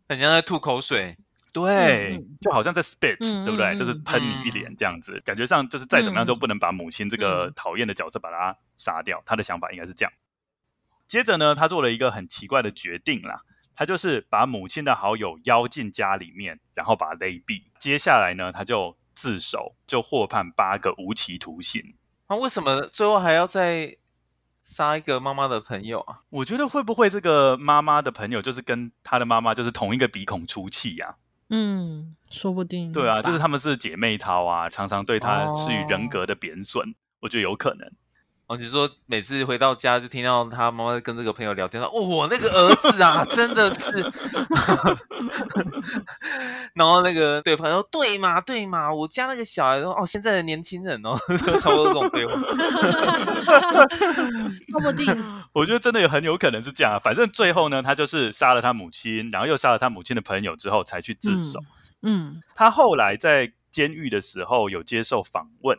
很像在吐口水，对，嗯、就好像在 spit，、嗯、对不对？就是喷你一脸这样子，嗯、感觉上就是再怎么样都不能把母亲这个讨厌的角色把他杀掉，他的想法应该是这样。接着呢，他做了一个很奇怪的决定啦，他就是把母亲的好友邀进家里面，然后把他勒毙。接下来呢，他就。自首就获判八个无期徒刑，那、啊、为什么最后还要再杀一个妈妈的朋友啊？我觉得会不会这个妈妈的朋友就是跟他的妈妈就是同一个鼻孔出气呀？嗯，说不定。对啊，就是他们是姐妹淘啊，常常对他施予人格的贬损，哦、我觉得有可能。哦，你说每次回到家就听到他妈妈跟这个朋友聊天说，哦，我那个儿子啊，真的是，然后那个对朋友说对嘛对嘛，我家那个小孩说哦，现在的年轻人哦，差不多这种对话，说不定，我觉得真的也很有可能是这样啊。反正最后呢，他就是杀了他母亲，然后又杀了他母亲的朋友之后才去自首。嗯，嗯他后来在监狱的时候有接受访问。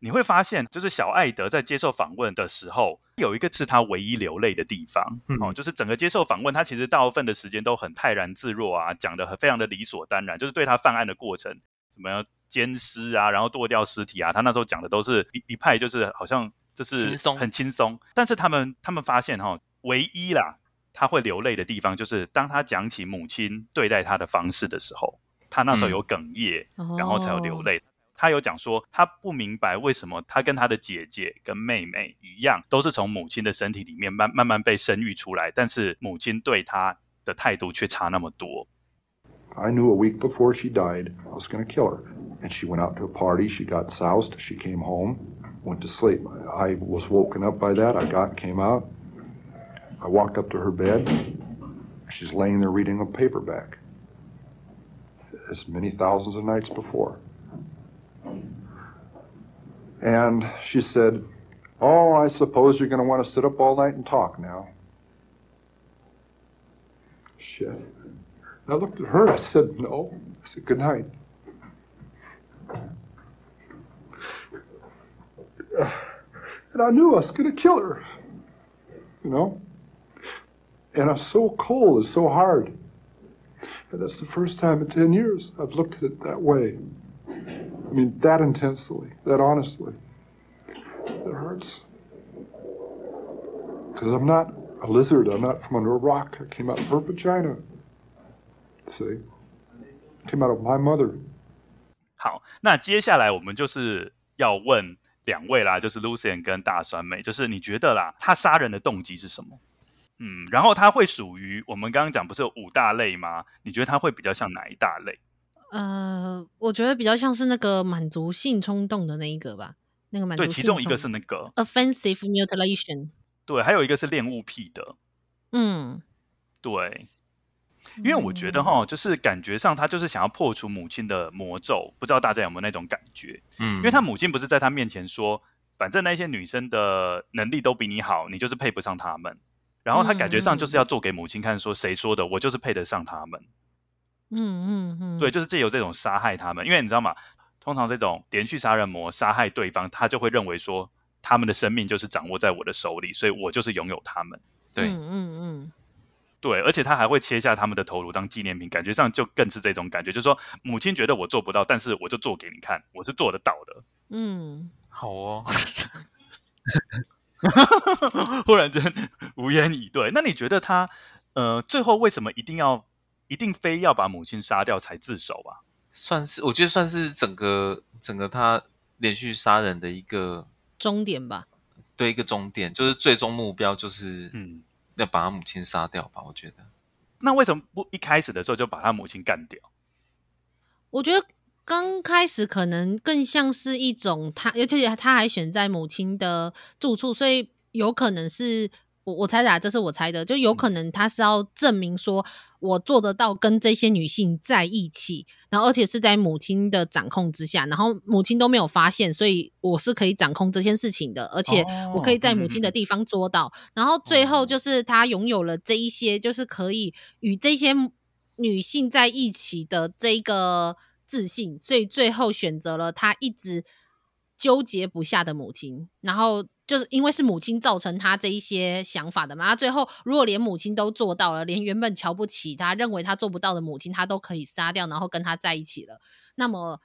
你会发现，就是小艾德在接受访问的时候，有一个是他唯一流泪的地方。嗯、哦，就是整个接受访问，他其实大部分的时间都很泰然自若啊，讲得很非常的理所当然，就是对他犯案的过程，什么样奸尸啊，然后剁掉尸体啊，他那时候讲的都是一一派，就是好像就是很轻松。但是他们他们发现哈、哦，唯一啦他会流泪的地方，就是当他讲起母亲对待他的方式的时候，他那时候有哽咽，嗯、然后才有流泪。哦他有讲说，他不明白为什么他跟他的姐姐跟妹妹一样，都是从母亲的身体里面慢慢慢被生育出来，但是母亲对他的态度却差那么多。I knew a week before she died, I was going to kill her, and she went out to a party. She got soused. She came home, went to sleep. I was woken up by that. I got came out. I walked up to her bed. She's laying there reading a paperback, as many thousands of nights before. And she said, Oh, I suppose you're going to want to sit up all night and talk now. Shit. I looked at her. I said, No. I said, Good night. And I knew I was going to kill her. You know? And I'm so cold. It's so hard. And that's the first time in 10 years I've looked at it that way. I mean, that intensely, that honestly. It hurts. Because I'm not a lizard. I'm not from under a rock. I came out of her vagina. See? I came out of my mother. 好，那接下来我们就是要问两位啦，就是 Lucien 跟大酸梅，就是你觉得啦，他杀人的动机是什么？嗯，然后他会属于我们刚刚讲不是有五大类吗？你觉得他会比较像哪一大类？呃，我觉得比较像是那个满足性冲动的那一个吧，那个满足性冲动。对，其中一个是那个 offensive mutilation。对，还有一个是恋物癖的。嗯，对，因为我觉得哈，就是感觉上他就是想要破除母亲的魔咒，不知道大家有没有那种感觉？嗯，因为他母亲不是在他面前说，反正那些女生的能力都比你好，你就是配不上他们。然后他感觉上就是要做给母亲看，说谁说的，我就是配得上他们。嗯嗯嗯，对，就是借由这种杀害他们，因为你知道吗？通常这种连续杀人魔杀害对方，他就会认为说他们的生命就是掌握在我的手里，所以我就是拥有他们。对，嗯嗯嗯，对，而且他还会切下他们的头颅当纪念品，感觉上就更是这种感觉，就是说母亲觉得我做不到，但是我就做给你看，我是做得到的。嗯，好哦，忽然间无言以对。那你觉得他呃，最后为什么一定要？一定非要把母亲杀掉才自首吧？算是，我觉得算是整个整个他连续杀人的一个终点吧。对，一个终点就是最终目标就是嗯，要把他母亲杀掉吧？我觉得。那为什么不一开始的时候就把他母亲干掉？我觉得刚开始可能更像是一种他，而且他还选在母亲的住处，所以有可能是。我我猜的啊，这是我猜的，就有可能他是要证明说，我做得到跟这些女性在一起，然后而且是在母亲的掌控之下，然后母亲都没有发现，所以我是可以掌控这件事情的，而且我可以在母亲的地方做到。然后最后就是他拥有了这一些，就是可以与这些女性在一起的这个自信，所以最后选择了他一直纠结不下的母亲，然后。就是因为是母亲造成他这一些想法的嘛，他最后如果连母亲都做到了，连原本瞧不起他、认为他做不到的母亲，他都可以杀掉，然后跟他在一起了，那么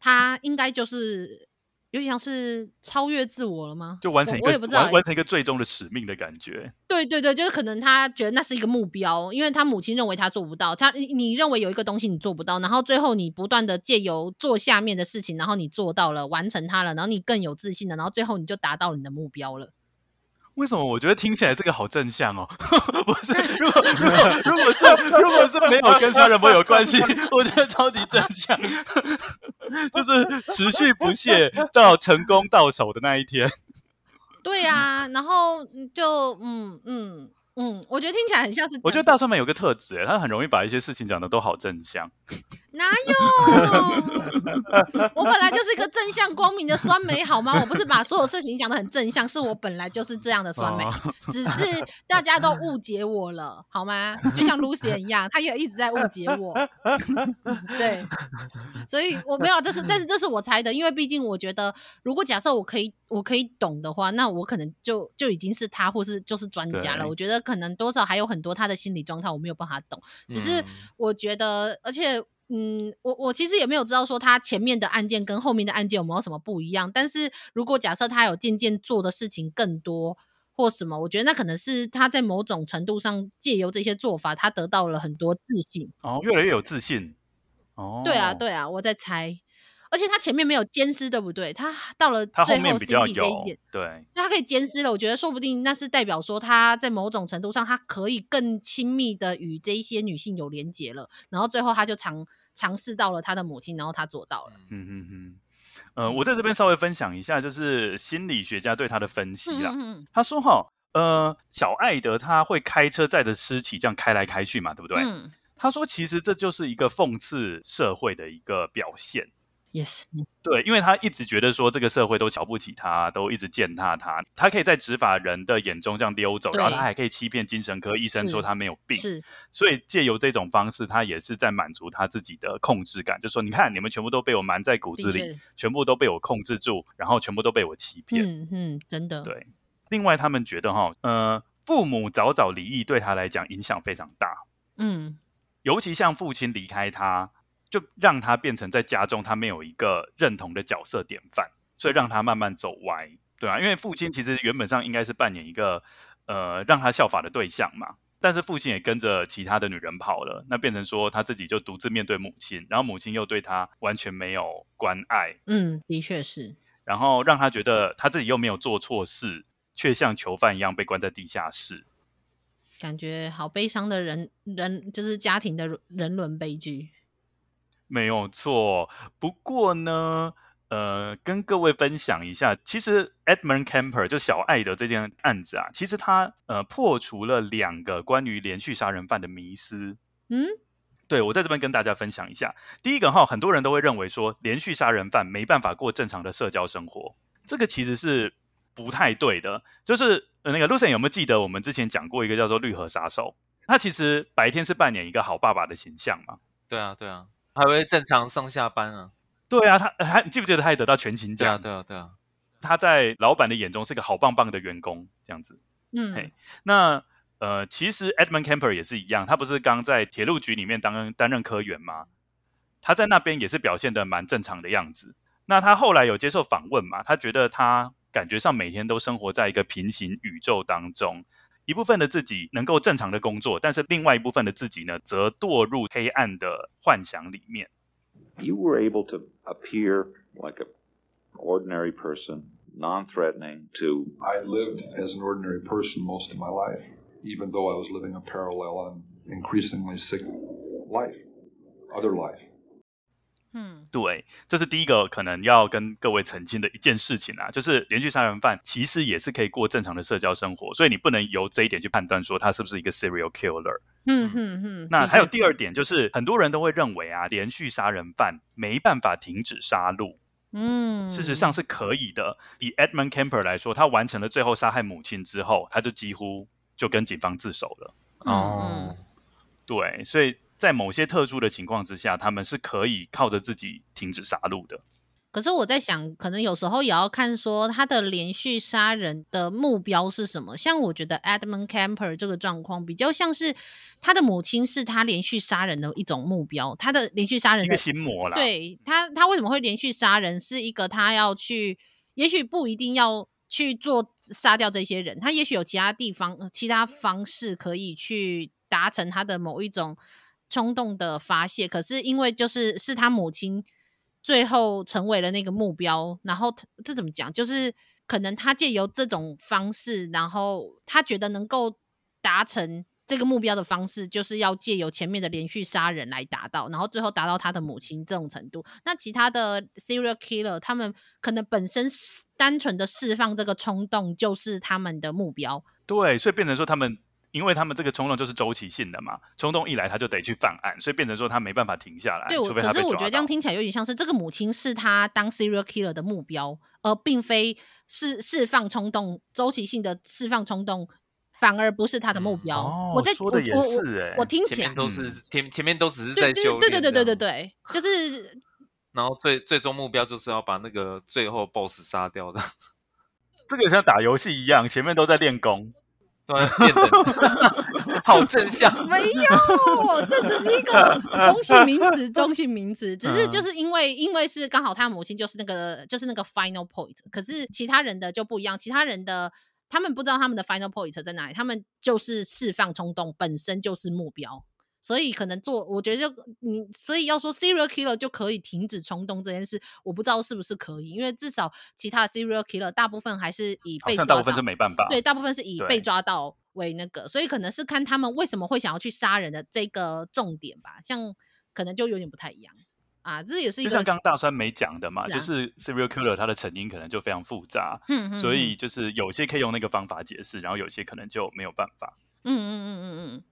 他应该就是。有点像是超越自我了吗？就完成一个，我也不知道，完成一个最终的使命的感觉。对对对，就是可能他觉得那是一个目标，因为他母亲认为他做不到，他你你认为有一个东西你做不到，然后最后你不断的借由做下面的事情，然后你做到了，完成它了，然后你更有自信了，然后最后你就达到你的目标了。为什么我觉得听起来这个好正向哦？不是，如果如果如果是如果是没有跟杀人魔有关系，我觉得超级正向，就是持续不懈到成功到手的那一天。对啊，然后就嗯嗯。嗯，我觉得听起来很像是。我觉得大酸梅有个特质，哎，他很容易把一些事情讲的都好正向。哪有？我本来就是一个正向光明的酸梅，好吗？我不是把所有事情讲的很正向，是我本来就是这样的酸梅，哦、只是大家都误解我了，好吗？就像 Lucy 一样，他也一直在误解我。对，所以我没有，这是，但是这是我猜的，因为毕竟我觉得，如果假设我可以，我可以懂的话，那我可能就就已经是他，或是就是专家了。我觉得。可能多少还有很多他的心理状态，我没有办法懂。只是我觉得，而且，嗯，我我其实也没有知道说他前面的案件跟后面的案件有没有什么不一样。但是如果假设他有渐渐做的事情更多或什么，我觉得那可能是他在某种程度上借由这些做法，他得到了很多自信。哦，越来越有自信。哦，对啊，对啊，我在猜。而且他前面没有奸尸，对不对？他到了最后，他后面比较有，对，那他可以奸尸了。我觉得说不定那是代表说他在某种程度上，他可以更亲密的与这一些女性有连结了。然后最后他就尝尝试到了他的母亲，然后他做到了。嗯嗯嗯。呃，我在这边稍微分享一下，就是心理学家对他的分析啦。嗯嗯，他说哈，呃，小艾德他会开车载着尸体这样开来开去嘛，对不对？嗯。他说，其实这就是一个讽刺社会的一个表现。Yes，对，因为他一直觉得说这个社会都瞧不起他，都一直践踏他。他可以在执法人的眼中这样溜走，然后他还可以欺骗精神科医生说他没有病。是，所以借由这种方式，他也是在满足他自己的控制感，就说你看，你们全部都被我瞒在骨子里，全部都被我控制住，然后全部都被我欺骗。嗯嗯，真的。对。另外，他们觉得哈，呃，父母早早离异对他来讲影响非常大。嗯，尤其像父亲离开他。就让他变成在家中他没有一个认同的角色典范，所以让他慢慢走歪，对啊，因为父亲其实原本上应该是扮演一个呃让他效法的对象嘛，但是父亲也跟着其他的女人跑了，那变成说他自己就独自面对母亲，然后母亲又对他完全没有关爱，嗯，的确是，然后让他觉得他自己又没有做错事，却像囚犯一样被关在地下室，感觉好悲伤的人人就是家庭的人伦悲剧。没有错，不过呢，呃，跟各位分享一下，其实 Edmund Kemper 就小艾德这件案子啊，其实他呃破除了两个关于连续杀人犯的迷思。嗯，对，我在这边跟大家分享一下。第一个哈，很多人都会认为说，连续杀人犯没办法过正常的社交生活，这个其实是不太对的。就是呃，那个 Lucien 有没有记得我们之前讲过一个叫做绿河杀手？他其实白天是扮演一个好爸爸的形象嘛？对啊，对啊。还会正常上下班啊？对啊，他还你记不记得他还得到全勤奖？对啊，对啊，对啊。他在老板的眼中是个好棒棒的员工，这样子。嗯，嘿，那呃，其实 Edmund Kemper 也是一样，他不是刚在铁路局里面当担任科员吗？他在那边也是表现得蛮正常的样子。那他后来有接受访问嘛？他觉得他感觉上每天都生活在一个平行宇宙当中。一部分的自己能够正常的工作，但是另外一部分的自己呢，则堕入黑暗的幻想里面。You were able to appear like an ordinary person, non-threatening to. I lived as an ordinary person most of my life, even though I was living a parallel and increasingly sick life, other life. 嗯，对，这是第一个可能要跟各位澄清的一件事情啊，就是连续杀人犯其实也是可以过正常的社交生活，所以你不能由这一点去判断说他是不是一个 serial killer。嗯嗯嗯。那还有第二点就是，很多人都会认为啊，连续杀人犯没办法停止杀戮。嗯，事实上是可以的。以 Edmund Kemper 来说，他完成了最后杀害母亲之后，他就几乎就跟警方自首了。哦，对，所以。在某些特殊的情况之下，他们是可以靠着自己停止杀戮的。可是我在想，可能有时候也要看说他的连续杀人的目标是什么。像我觉得 Edmund Kemper 这个状况比较像是他的母亲是他连续杀人的一种目标，他的连续杀人的一个心魔啦。对他，他为什么会连续杀人？是一个他要去，也许不一定要去做杀掉这些人，他也许有其他地方、其他方式可以去达成他的某一种。冲动的发泄，可是因为就是是他母亲最后成为了那个目标，然后这怎么讲？就是可能他借由这种方式，然后他觉得能够达成这个目标的方式就是要借由前面的连续杀人来达到，然后最后达到他的母亲这种程度。那其他的 serial killer 他们可能本身单纯的释放这个冲动就是他们的目标。对，所以变成说他们，因为他们这个冲动就是周期性的嘛，冲动一来他就得去犯案，所以变成说他没办法停下来。对，除非他被抓到。可是我觉得这样听起来有点像是这个母亲是他当 serial killer 的目标，而并非是释放冲动，周期性的释放冲动。反而不是他的目标。嗯哦、我在说的也是哎、欸，我听起来都是前前面都只是在修对对对对对对，就是。然后最最终目标就是要把那个最后 BOSS 杀掉的。这个像打游戏一样，前面都在练功，对，好正向。没有，这只是一个中性名词，中性名词，只是就是因为因为是刚好他母亲就是那个就是那个 final point，可是其他人的就不一样，其他人的。他们不知道他们的 final point 在哪里，他们就是释放冲动本身就是目标，所以可能做，我觉得就你，所以要说 serial killer 就可以停止冲动这件事，我不知道是不是可以，因为至少其他 serial killer 大部分还是以被抓到，大部分是没办法，对，大部分是以被抓到为那个，所以可能是看他们为什么会想要去杀人的这个重点吧，像可能就有点不太一样。啊，这也是一个，就像刚刚大川没讲的嘛，是啊、就是 serial killer 它的成因可能就非常复杂，嗯嗯，所以就是有些可以用那个方法解释，然后有些可能就没有办法。嗯嗯嗯嗯嗯。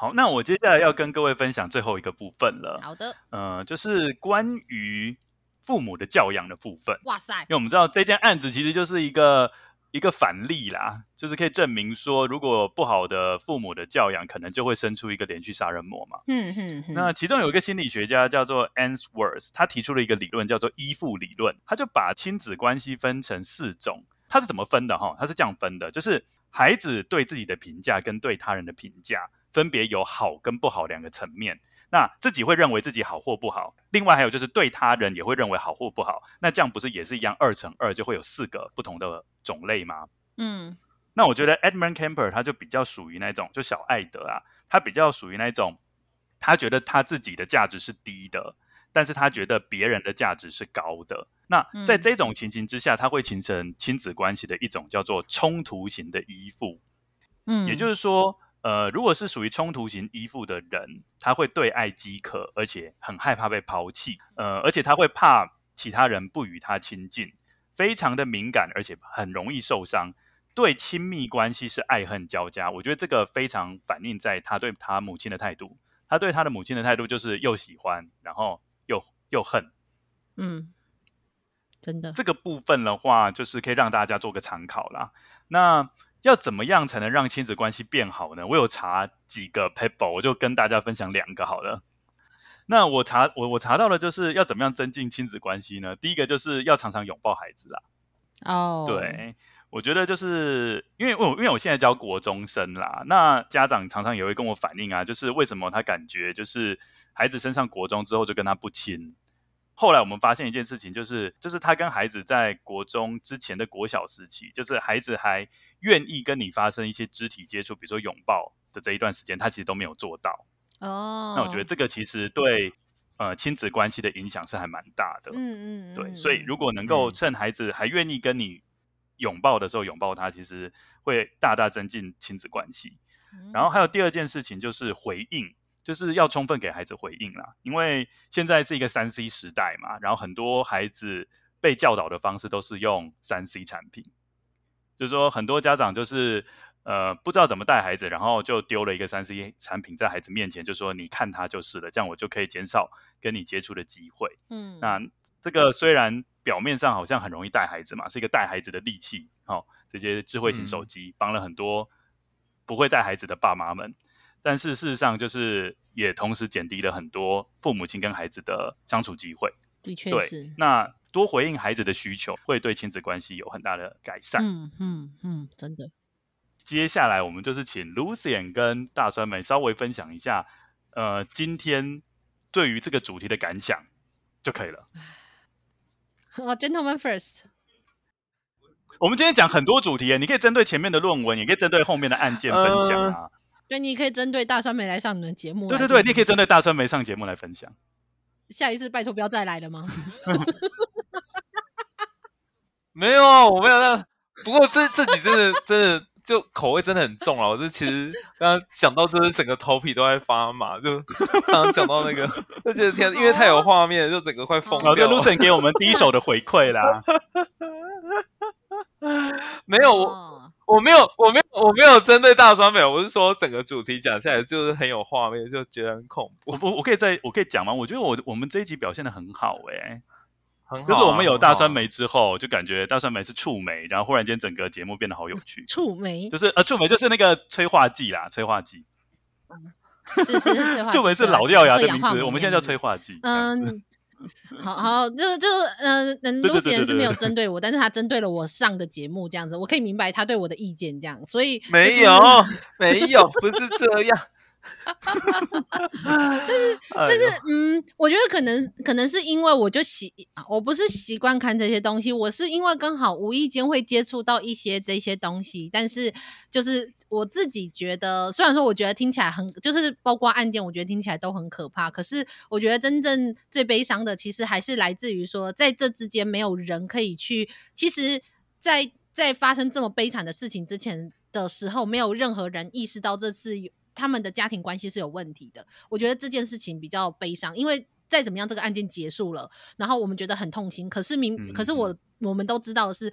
好，那我接下来要跟各位分享最后一个部分了。好的，呃，就是关于父母的教养的部分。哇塞，因为我们知道这件案子其实就是一个。一个反例啦，就是可以证明说，如果不好的父母的教养，可能就会生出一个连续杀人魔嘛。嗯嗯。那其中有一个心理学家叫做 Ainsworth，他提出了一个理论叫做依附理论。他就把亲子关系分成四种，他是怎么分的哈？他是这样分的，就是孩子对自己的评价跟对他人的评价，分别有好跟不好两个层面。那自己会认为自己好或不好，另外还有就是对他人也会认为好或不好。那这样不是也是一样，二乘二就会有四个不同的种类吗？嗯，那我觉得 Edmund Kemper 他就比较属于那种，就小艾德啊，他比较属于那种，他觉得他自己的价值是低的，但是他觉得别人的价值是高的。那在这种情形之下，他会形成亲子关系的一种叫做冲突型的依附。嗯，也就是说。呃，如果是属于冲突型依附的人，他会对爱饥渴，而且很害怕被抛弃。呃，而且他会怕其他人不与他亲近，非常的敏感，而且很容易受伤。对亲密关系是爱恨交加。我觉得这个非常反映在他对他母亲的态度。他对他的母亲的态度就是又喜欢，然后又又恨。嗯，真的。这个部分的话，就是可以让大家做个参考啦。那。要怎么样才能让亲子关系变好呢？我有查几个 paper，我就跟大家分享两个好了。那我查我我查到的就是要怎么样增进亲子关系呢？第一个就是要常常拥抱孩子啊。哦，对，我觉得就是因为我因为我现在教国中生啦，那家长常常也会跟我反映啊，就是为什么他感觉就是孩子升上国中之后就跟他不亲。后来我们发现一件事情，就是就是他跟孩子在国中之前的国小时期，就是孩子还愿意跟你发生一些肢体接触，比如说拥抱的这一段时间，他其实都没有做到。哦，那我觉得这个其实对呃亲子关系的影响是还蛮大的。嗯嗯，对，所以如果能够趁孩子还愿意跟你拥抱的时候拥抱他，其实会大大增进亲子关系。然后还有第二件事情就是回应。就是要充分给孩子回应啦，因为现在是一个三 C 时代嘛，然后很多孩子被教导的方式都是用三 C 产品，就是说很多家长就是呃不知道怎么带孩子，然后就丢了一个三 C 产品在孩子面前，就说你看他就是了，这样我就可以减少跟你接触的机会。嗯，那这个虽然表面上好像很容易带孩子嘛，是一个带孩子的利器，哦，这些智慧型手机帮了很多不会带孩子的爸妈们。但是事实上，就是也同时减低了很多父母亲跟孩子的相处机会。的确是。那多回应孩子的需求，会对亲子关系有很大的改善。嗯嗯嗯，真的。接下来我们就是请 Lucien 跟大酸梅稍微分享一下，呃，今天对于这个主题的感想就可以了。哦，Gentlemen first。我们今天讲很多主题，你可以针对前面的论文，也可以针对后面的案件分享啊。呃对，你可以针对大川梅来上你们节目。对对对，你也可以针对大川梅上节目来分享。下一次拜托不要再来了吗？没有啊，我没有那。不过这这集真的真的就口味真的很重啊。我这其实刚刚想到，就是整个头皮都在发麻，就常常讲到那个，就觉得天，因为太有画面，就整个快疯掉。Lucien 给我们第一手的回馈啦。没有我，我没有，我没有，我没有针对大酸梅，我是说整个主题讲下来就是很有画面，就觉得很恐怖。我我可以再我可以讲吗？我觉得我我们这一集表现的很好诶、欸很好啊，就是我们有大酸梅之后，就感觉大酸梅是触媒，然后忽然间整个节目变得好有趣。触媒就是呃，触媒就是那个催化剂啦，催化剂。是是是，触媒是老掉牙的名字，我们现在叫催化剂。嗯，好好，就就呃，嗯，Lucien 是没有针对我，但是他针对了我上的节目这样子，我可以明白他对我的意见这样，所以、就是、没有没有，不是这样。哈哈哈哈哈！但是，但是，嗯，我觉得可能，可能是因为我就习，我不是习惯看这些东西，我是因为刚好无意间会接触到一些这些东西。但是，就是我自己觉得，虽然说我觉得听起来很，就是包括案件，我觉得听起来都很可怕。可是，我觉得真正最悲伤的，其实还是来自于说，在这之间没有人可以去。其实在，在在发生这么悲惨的事情之前的时候，没有任何人意识到这是有。他们的家庭关系是有问题的，我觉得这件事情比较悲伤，因为再怎么样，这个案件结束了，然后我们觉得很痛心。可是明，嗯、可是我我们都知道的是，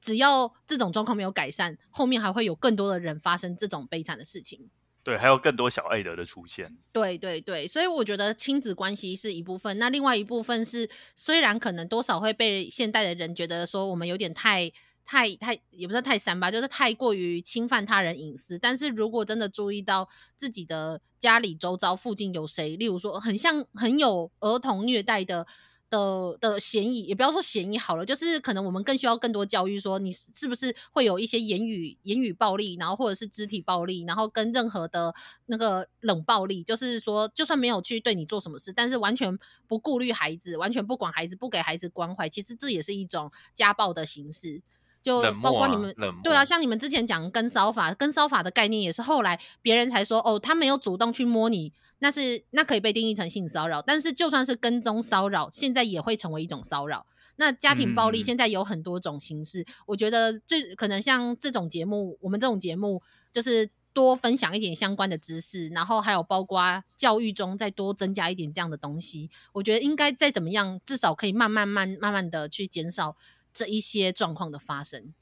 只要这种状况没有改善，后面还会有更多的人发生这种悲惨的事情。对，还有更多小爱德的出现。对对对，所以我觉得亲子关系是一部分，那另外一部分是，虽然可能多少会被现代的人觉得说我们有点太。太太也不是太三吧，就是太过于侵犯他人隐私。但是如果真的注意到自己的家里周遭附近有谁，例如说很像很有儿童虐待的的的嫌疑，也不要说嫌疑好了，就是可能我们更需要更多教育，说你是不是会有一些言语言语暴力，然后或者是肢体暴力，然后跟任何的那个冷暴力，就是说就算没有去对你做什么事，但是完全不顾虑孩子，完全不管孩子，不给孩子关怀，其实这也是一种家暴的形式。就包括你们，对啊，像你们之前讲跟骚法，跟骚法的概念也是后来别人才说，哦，他没有主动去摸你，那是那可以被定义成性骚扰。但是就算是跟踪骚扰，现在也会成为一种骚扰。那家庭暴力现在有很多种形式，嗯、我觉得最可能像这种节目，我们这种节目就是多分享一点相关的知识，然后还有包括教育中再多增加一点这样的东西。我觉得应该再怎么样，至少可以慢慢慢慢慢的去减少。这一些状况的发生，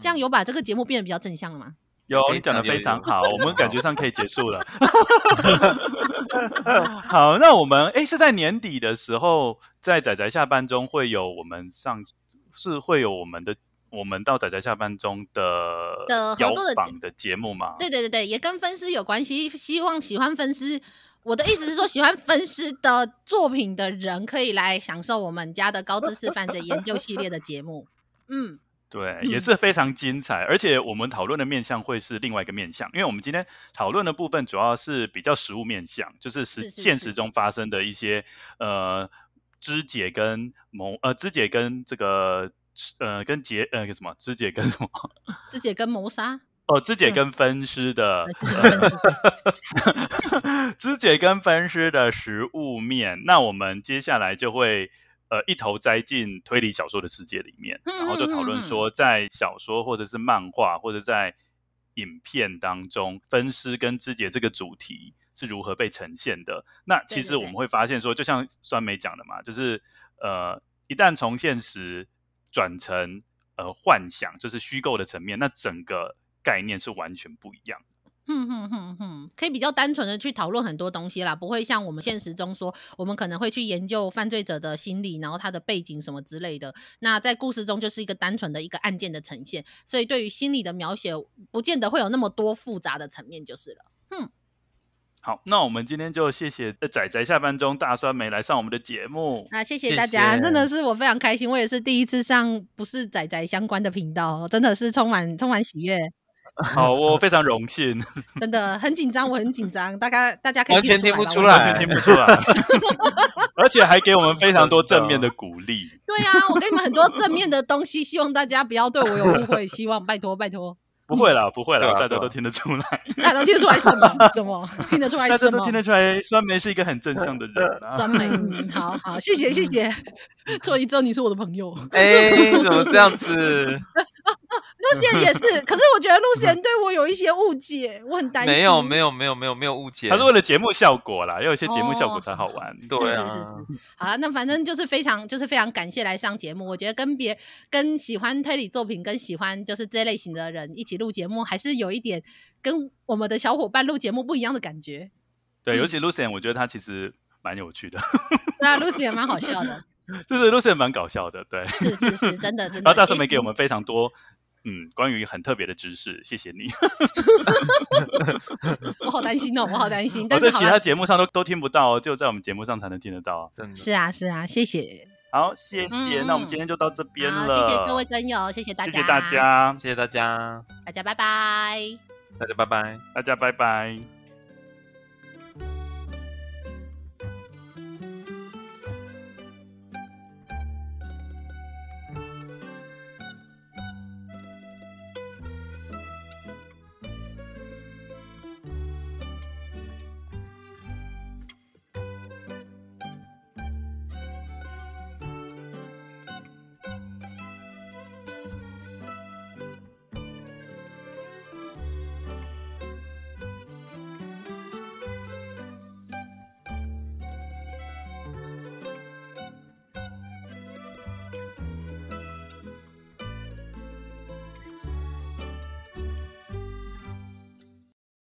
这样有把这个节目变得比较正向了吗？有，你讲的非常好，我们感觉上可以结束了。好，那我们哎是在年底的时候，在仔仔下班中会有我们上是会有我们的我们到仔仔下班中的的合作的的节目吗？对对对对，也跟分尸有关系，希望喜欢分尸。我的意思是说，喜欢分尸的作品的人可以来享受我们家的高知识犯罪研究系列的节目。嗯，对，也是非常精彩。而且我们讨论的面向会是另外一个面向，因为我们今天讨论的部分主要是比较实物面向，就是实现实中发生的一些呃肢解跟谋呃肢解跟这个呃跟劫呃跟什么肢解跟什么 肢解跟谋杀。哦，肢解跟分尸的，肢解跟分尸的食物面，那我们接下来就会呃一头栽进推理小说的世界里面，然后就讨论说，在小说或者是漫画或者在影片当中，分尸跟肢解这个主题是如何被呈现的。那其实我们会发现说，就像酸梅讲的嘛，就是呃一旦从现实转成呃幻想，就是虚构的层面，那整个。概念是完全不一样的。哼哼哼哼，可以比较单纯的去讨论很多东西啦，不会像我们现实中说，我们可能会去研究犯罪者的心理，然后他的背景什么之类的。那在故事中就是一个单纯的一个案件的呈现，所以对于心理的描写，不见得会有那么多复杂的层面就是了。哼，好，那我们今天就谢谢仔仔下班中大酸梅来上我们的节目。那谢谢大家，谢谢，真的是我非常开心，我也是第一次上不是仔仔相关的频道，真的是充满充满喜悦。好，我非常荣幸，真的很紧张，我很紧张，大家大家可以完全听不出来，完全听不出来，而且还给我们非常多正面的鼓励。对啊，我给你们很多正面的东西，希望大家不要对我有误会，希望拜托拜托。不会啦，不会啦，大家都听得出来，大家都听得出来什么什么，听得出来什么，大家都听得出来，酸梅是一个很正向的人。酸梅，好好，谢谢谢谢，做一周你是我的朋友。哎，怎么这样子？露贤也是，可是我觉得露贤对我有一些误解，我很担心。没有没有没有没有没有误解，他是为了节目效果啦，要有一些节目效果才好玩。对，是是是是。好了，那反正就是非常就是非常感谢来上节目。我觉得跟别跟喜欢推理作品跟喜欢就是这类型的人一起录节目，还是有一点跟我们的小伙伴录节目不一样的感觉。对，尤其 Lucien，我觉得他其实蛮有趣的。对啊，Lucien 也蛮好笑的。就是 Lucien 蛮搞笑的，对。是是是，真的真的。然后大叔没给我们非常多。嗯，关于很特别的知识，谢谢你。我好担心哦，我好担心。我在其他节目上都都听不到，就在我们节目上才能听得到。真的。是啊，是啊，谢谢。好，谢谢。嗯、那我们今天就到这边了。谢谢各位跟友，谢谢大家，谢谢大家，谢谢大家，大家拜拜，大家拜拜，大家拜拜。